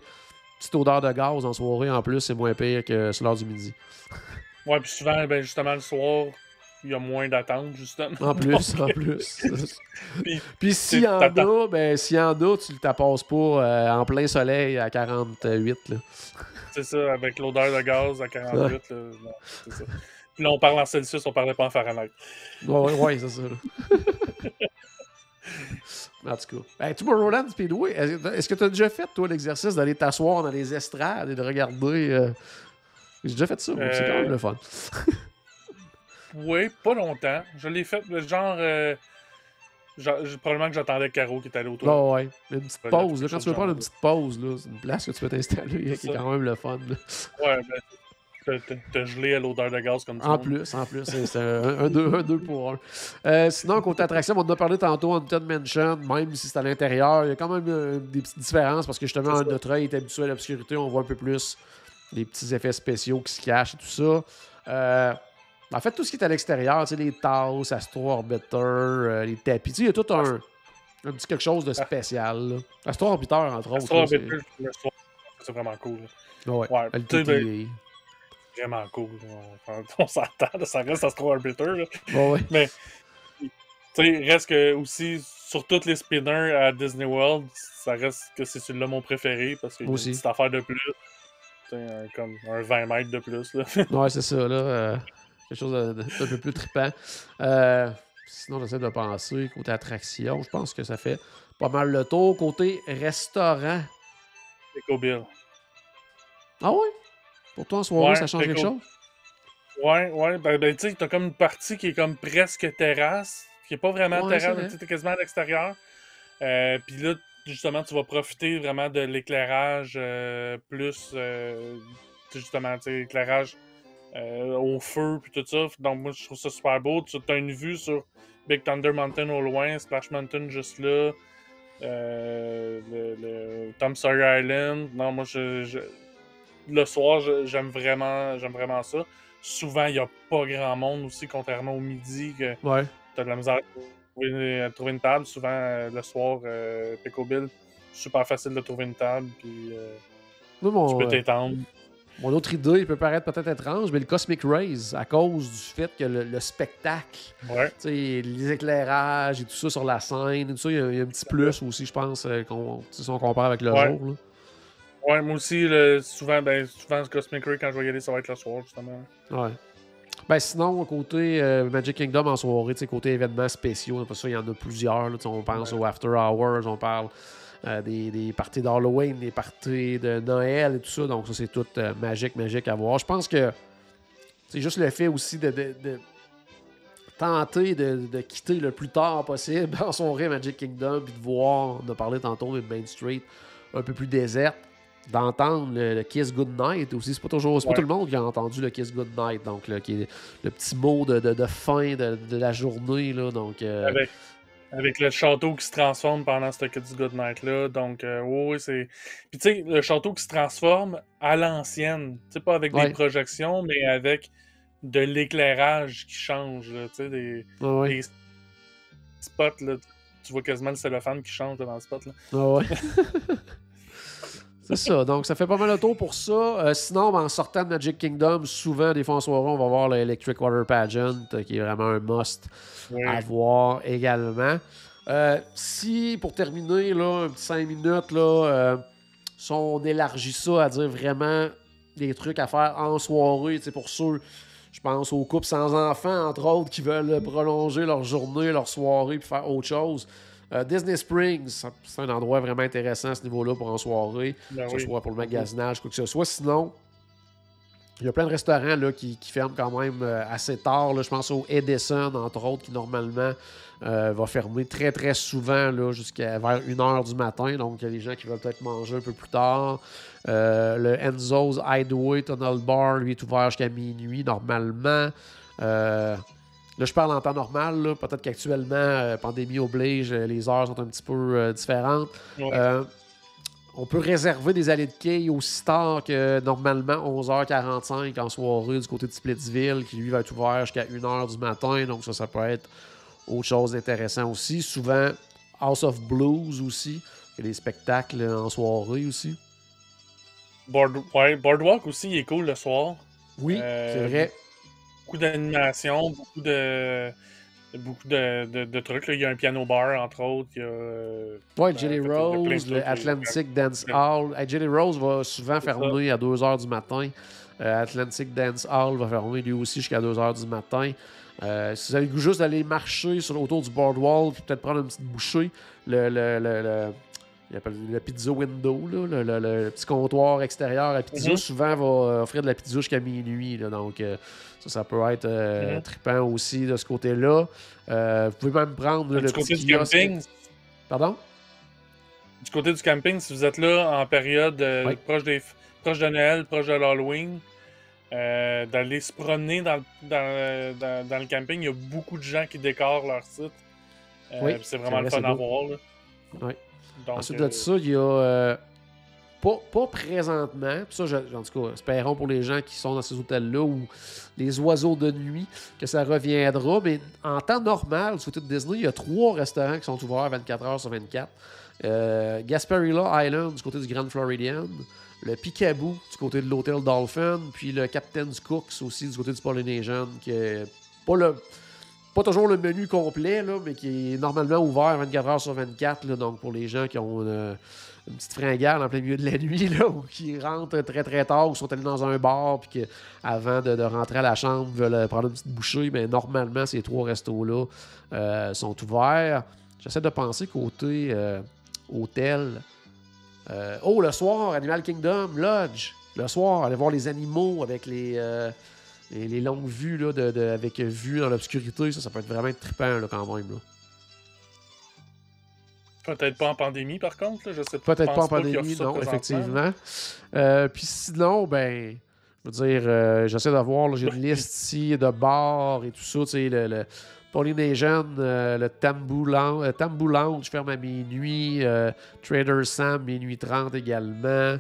petite odeur de gaz en soirée en plus, c'est moins pire que sur l'heure du midi. ouais, puis souvent, ben, justement, le soir, il y a moins d'attente, justement. En plus, en plus. puis, s'il y en a, ben, s'il y en a, tu ne tapasses pas en plein soleil à 48. C'est ça, avec l'odeur de gaz à 48. c'est ça. Puis là, on parle en Celsius, on parlait pas en Fahrenheit. Ouais, ouais, c'est ça. en tout cas. Ben, Tomorrowland Speedway, est-ce que tu as déjà fait, toi, l'exercice d'aller t'asseoir dans les estrades et de regarder. Euh, j'ai déjà fait ça, c'est quand même le fun. oui, pas longtemps. Je l'ai fait, genre. Euh, genre probablement que j'attendais Caro qui était allé autour. Oh, ouais, une petite pause. Là, quand tu veux prendre une petite pause, c'est une place que tu peux t'installer qui est quand même le fun. Ouais, ben, T'as gelé à l'odeur de gaz comme ça. En plus, en plus. C'est un 2 pour 1. Euh, sinon, côté attraction, on en a parlé tantôt, Haunted Mansion, même si c'est à l'intérieur, il y a quand même euh, des petites différences parce que justement, notre œil est habitué à l'obscurité, on voit un peu plus les petits effets spéciaux qui se cachent et tout ça. Euh, En fait, tout ce qui est à l'extérieur, tu sais, les tasses, Astro Orbiter, euh, les tapis, tu sais, il y a tout un, un petit quelque chose de spécial. là. Astro Orbiter, entre autres. Astro Orbiter, c'est- vraiment cool. là. Ouais, Ouais, le ben, Vraiment cool. On, on s'entend, ça reste Astro Orbiter. là. Ouais, ouais. Mais, tu sais, reste que aussi, sur tous les spinners à Disney World, ça reste que c'est celui-là mon préféré parce qu'il y a une petite affaire de plus. Tu sais, un- comme un 20 mètres de plus. Là. Ouais, c'est ça, là. euh, quelque chose d'un peu plus trippant. Euh, sinon, j'essaie de penser. Côté attraction, je pense que ça fait pas mal le tour. Côté restaurant. Eco Bill. Ah ouais? Pour toi, en soirée, Ouais, ça change quelque chose? Ouais, ouais, ben, ben tu sais, t'as comme une partie qui est comme presque terrasse, qui est pas vraiment Ouais, terrasse, mais t'es quasiment à l'extérieur. Euh, Puis là, justement, tu vas profiter vraiment de l'éclairage euh, plus, justement, tu sais, éclairage euh, au feu, puis tout ça. Donc, moi, je trouve ça super beau. Tu as une vue sur Big Thunder Mountain au loin, Splash Mountain juste là, euh, le, le Tom Sawyer Island. Non, moi, je, je- le soir, j'aime vraiment, j'aime vraiment ça. Souvent, il n'y a pas grand monde aussi, contrairement au midi, que Ouais. tu as de la misère à trouver, une table. Souvent, euh, le soir, euh, Pico Bill, super facile de trouver une table, puis euh, tu peux t'étendre. Mon autre idée il peut paraître peut-être étrange, mais le Cosmic Rays, à cause du fait que le, le spectacle, Ouais. les éclairages et tout ça sur la scène, tout ça, il y a, il y a un petit plus aussi, je pense, euh, qu'on- si on compare avec le Ouais. jour. là. Ouais, moi aussi, le- souvent, ben, souvent, Cosmic Ray, quand je vais y aller, ça va être le soir, justement. Ouais. Ben sinon, côté euh, Magic Kingdom en soirée, côté événements spéciaux, parce ça, il y en a plusieurs. là, on pense au After Hours, on parle euh, des, des parties d'Halloween, des parties de Noël et tout ça. Donc ça, c'est tout euh, magique, magique à voir. Je pense que c'est juste le fait aussi de, de- de tenter de, de quitter le plus tard possible en soirée Magic Kingdom, puis de voir, on a parlé tantôt de Main Street, un peu plus déserte d'entendre le, le Kiss Goodnight aussi. C'est pas toujours c'est pas Ouais. tout le monde qui a entendu le Kiss Goodnight, donc là, qui est le petit mot de, de- de fin de, de la journée. Là, donc, euh, Avec, avec le château qui se transforme pendant ce Kids Good Night-là. Donc, euh, oui, c'est. Puis, tu sais, le château qui se transforme à l'ancienne. Tu sais, pas avec Ouais. des projections, mais avec de l'éclairage qui change. Tu sais, des, ouais, ouais. des spots, là. Tu vois quasiment le cellophane qui change dans le spot, là. Ah ouais. C'est ça. Donc, ça fait pas mal de tour pour ça. Euh, sinon, ben, en sortant de Magic Kingdom, souvent, des fois en soirée, on va voir le Electric Water Pageant, euh, qui est vraiment un must à voir également. Euh, si, pour terminer, là, un petit 5 minutes, là, si on élargit ça à dire vraiment des trucs à faire en soirée, pour ceux, je pense aux couples sans enfants, entre autres, qui veulent prolonger leur journée, leur soirée, puis faire autre chose. Euh, Disney Springs, c'est un endroit vraiment intéressant à ce niveau-là pour en soirée, Ben que ce oui. soit pour le magasinage, quoi que ce soit. Sinon, il y a plein de restaurants là, qui, qui ferment quand même euh, assez tard. là. Je pense au Edison, entre autres, qui normalement euh, va fermer très très souvent jusqu'à vers 1h du matin. Donc, il y a des gens qui veulent peut-être manger un peu plus tard. Euh, le Enzo's Hideaway Tunnel Bar, lui, est ouvert jusqu'à minuit normalement. Euh, Là, je parle en temps normal. là. Peut-être qu'actuellement, euh, pandémie oblige, euh, les heures sont un petit peu euh, différentes. Ouais. Euh, on peut réserver des allées de quai aussi tard que normalement 11h45 en soirée du côté de Splitsville, qui lui va être ouvert jusqu'à 1h du matin. Donc ça, ça peut être autre chose d'intéressant aussi. Souvent, House of Blues aussi. Il y a des spectacles en soirée aussi. Board- ouais, Boardwalk aussi, il est cool le soir. Oui, Euh, c'est vrai. Beaucoup d'animation, beaucoup de. Beaucoup de, de- de trucs. là. Il y a un piano bar, entre autres. Il y a. euh, Ouais, ben, Jelly Rose, le. Atlantic Dance. Hall. Hey, Jelly Rose va souvent ça. fermer à 2h du matin. Euh, Atlantic Dance Hall va fermer lui aussi jusqu'à 2h du matin. Euh, si vous avez le goût juste d'aller marcher sur, autour du boardwalk, puis peut-être prendre une petite bouchée, le, le, le, le- il appelle le pizza window, là, le, le- le petit comptoir extérieur à pizza, Mhm. souvent va euh, offrir de la pizza jusqu'à minuit. là. donc, euh, ça, ça peut être euh, Mhm. trippant aussi de ce côté-là. Euh, vous pouvez même prendre là, le côté petit du camping, Pardon? du côté du camping, si vous êtes là en période Oui. proche, des, proche de Noël, proche de l'Halloween, d'aller se promener dans, le- dans, dans- dans le camping, il y a beaucoup de gens qui décorent leur site. Oui, c'est vraiment vrai, le fun à voir. là. Oui. Donc, Ensuite euh, de ça, il y a euh, pas, pas présentement. Ça, je- en tout cas, espérons pour les gens qui sont dans ces hôtels-là ou les oiseaux de nuit que ça reviendra. Mais en temps normal, du côté de Disney, il y a trois restaurants qui sont ouverts 24 heures sur 24. Euh, Gasparilla Island du côté du Grand Floridian. Le Picaboo du côté de l'hôtel Dolphin. Puis le Captain's Cooks aussi du côté du Polynesian. Qui est pas le pas toujours le menu complet, là, mais qui est normalement ouvert 24 heures sur 24. là, donc, pour les gens qui ont une, une petite fringale en plein milieu de la nuit, là, ou qui rentrent très très tard, ou sont allés dans un bar, puis qu'avant de, de rentrer à la chambre, veulent prendre une petite bouchée, mais normalement, ces trois restos-là euh, sont ouverts. J'essaie de penser côté euh, hôtel. euh, oh, le soir, Animal Kingdom, Lodge. Le soir, aller voir les animaux avec les. Euh, les, longues vues là, de, de- avec vue dans l'obscurité, ça, ça peut être vraiment trippant là, quand même. là. Peut-être pas en pandémie, par contre. Là, je sais pas. Peut-être pas en pandémie, non, effectivement. Euh, Puis sinon, ben, je veux dire, euh, j'essaie de voir, là, j'ai une liste ici de bars et tout ça, tu sais, le, le Polynesian, euh, le Tambu Lounge, euh, Lounge ferme à minuit, Trader Sam, minuit 30 également.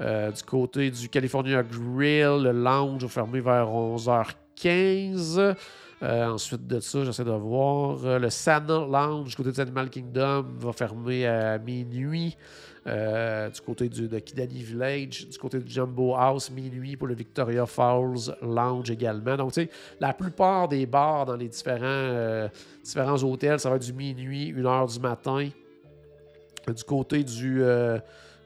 Euh, du côté du California Grill, le lounge va fermer vers 11h15. Euh, ensuite de ça, j'essaie de voir. euh, le Sana Lounge du côté du Animal Kingdom va fermer à minuit. Du côté du, de Kidani Village, du côté du Jumbo House, minuit pour le Victoria Falls Lounge également. Donc, tu sais, la plupart des bars dans les différents, différents hôtels, ça va être du minuit, 1h du matin. Du côté du.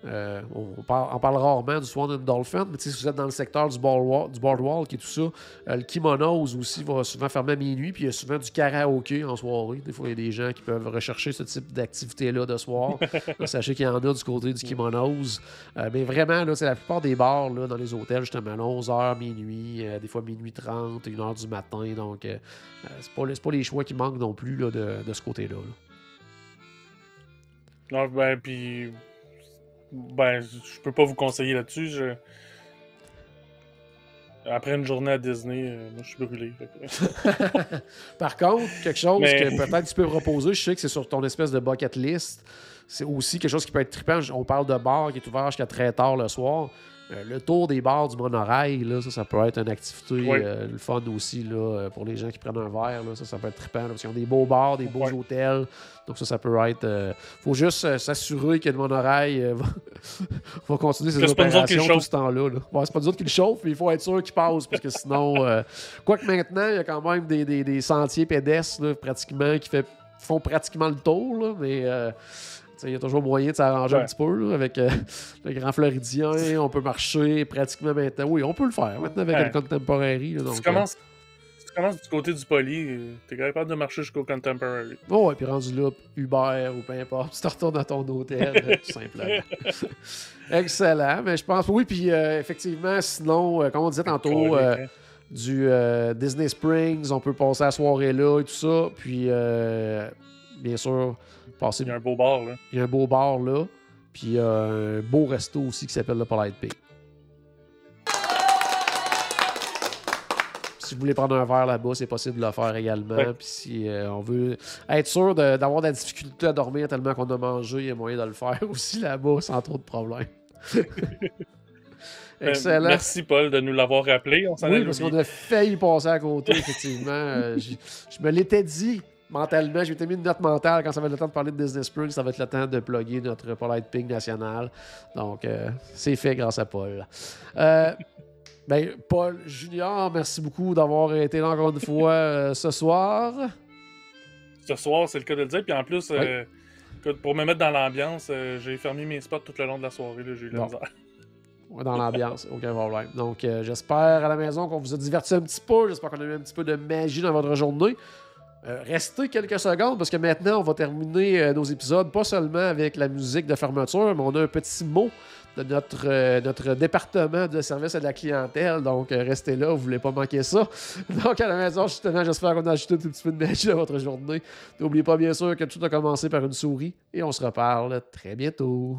Euh, on, parle, on parle rarement du Swan and Dolphin, mais si vous êtes dans le secteur du boardwalk, du boardwalk et tout ça, euh, le Kimonos aussi va souvent fermer à minuit, puis il y a souvent du karaoké en soirée. Des fois, il y a des gens qui peuvent rechercher ce type d'activité-là de soir. Sachez qu'il y en a du côté du Kimonos. Euh, mais vraiment, là, c'est la plupart des bars là, dans les hôtels, justement, 11h, minuit, des fois minuit 30, 1h du matin. Donc, c'est pas, pas les choix qui manquent non plus là, de, de ce côté-là. là. Non, ben, puis. Ben, je peux pas vous conseiller là-dessus. je- Après une journée à Disney, euh, moi, je suis brûlé. Par contre, quelque chose Mais- que peut-être tu peux reposer, je sais que c'est sur ton espèce de bucket list. C'est aussi quelque chose qui peut être trippant. On parle de bar qui est ouvert jusqu'à très tard le soir. Euh, le tour des bars du monorail, là, ça, ça peut être une activité Oui. euh, le fun aussi là, euh, pour les gens qui prennent un verre. Là, ça, ça peut être trippant. là, parce qu'ils ont des beaux bars, des beaux hôtels. Donc ça, ça peut être. euh, faut juste s'assurer que le monorail va, va continuer ses opérations tout ce temps-là. Là. Ouais, c'est pas nous autres qui le chauffent, mais il faut être sûr qu'il passe, parce que sinon. Quoique maintenant, il y a quand même des, des- des sentiers pédestres pratiquement qui fait, font pratiquement le tour, là, mais il y a toujours moyen de s'arranger un petit peu là, avec euh, le Grand Floridien. On peut marcher pratiquement maintenant. Oui, on peut le faire maintenant avec Ouais. le Contemporary. Là, donc, tu, commences, tu commences du côté du poli, t'es capable de marcher jusqu'au Contemporary. oh, ouais, puis rendu là, Uber ou peu importe, tu te retournes à ton hôtel, tout simplement. Excellent, mais je pense, oui, puis euh, effectivement, sinon, euh, comme on disait tantôt, euh, du Disney Springs, on peut passer la soirée là et tout ça. Puis, bien sûr, passer. Il y a un beau bar, là. Il y a un beau bar là. Puis, il y a un beau resto aussi qui s'appelle le Polite Pig. Si vous voulez prendre un verre là-bas, c'est possible de le faire également. Ouais. Puis si euh, on veut être sûr de- d'avoir de la difficulté à dormir tellement qu'on a mangé, il y a moyen de le faire aussi là-bas sans trop de problèmes. Euh, Excellent. merci, Paul, de nous l'avoir rappelé. On s'en Oui, parce qu'on a failli passer à côté, effectivement. Euh, je me l'étais dit mentalement, je m'étais mis une note mentale quand ça va être le temps de parler de Disney Springs, ça va être le temps de plugger notre Polite Pig national. Donc, euh, c'est fait grâce à Paul. Euh, ben, Paul Junior, merci beaucoup d'avoir été là encore une fois euh, ce soir. Ce soir, c'est le cas de le dire. Puis en plus, écoute, pour me mettre dans l'ambiance, j'ai fermé mes spots tout le long de la soirée. J'ai eu la misère. Dans l'ambiance, aucun problème. Donc, euh, j'espère à la maison qu'on vous a diverti un petit peu. J'espère qu'on a eu un petit peu de magie dans votre journée. Euh, restez quelques secondes parce que maintenant, on va terminer euh, nos épisodes pas seulement avec la musique de fermeture, mais on a un petit mot de notre, euh, département de service à la clientèle. Donc, restez là, vous voulez pas manquer ça. Donc, à la maison, justement, j'espère qu'on a ajouté un petit peu de magie dans votre journée. N'oubliez pas, bien sûr, que tout a commencé par une souris et on se reparle très bientôt.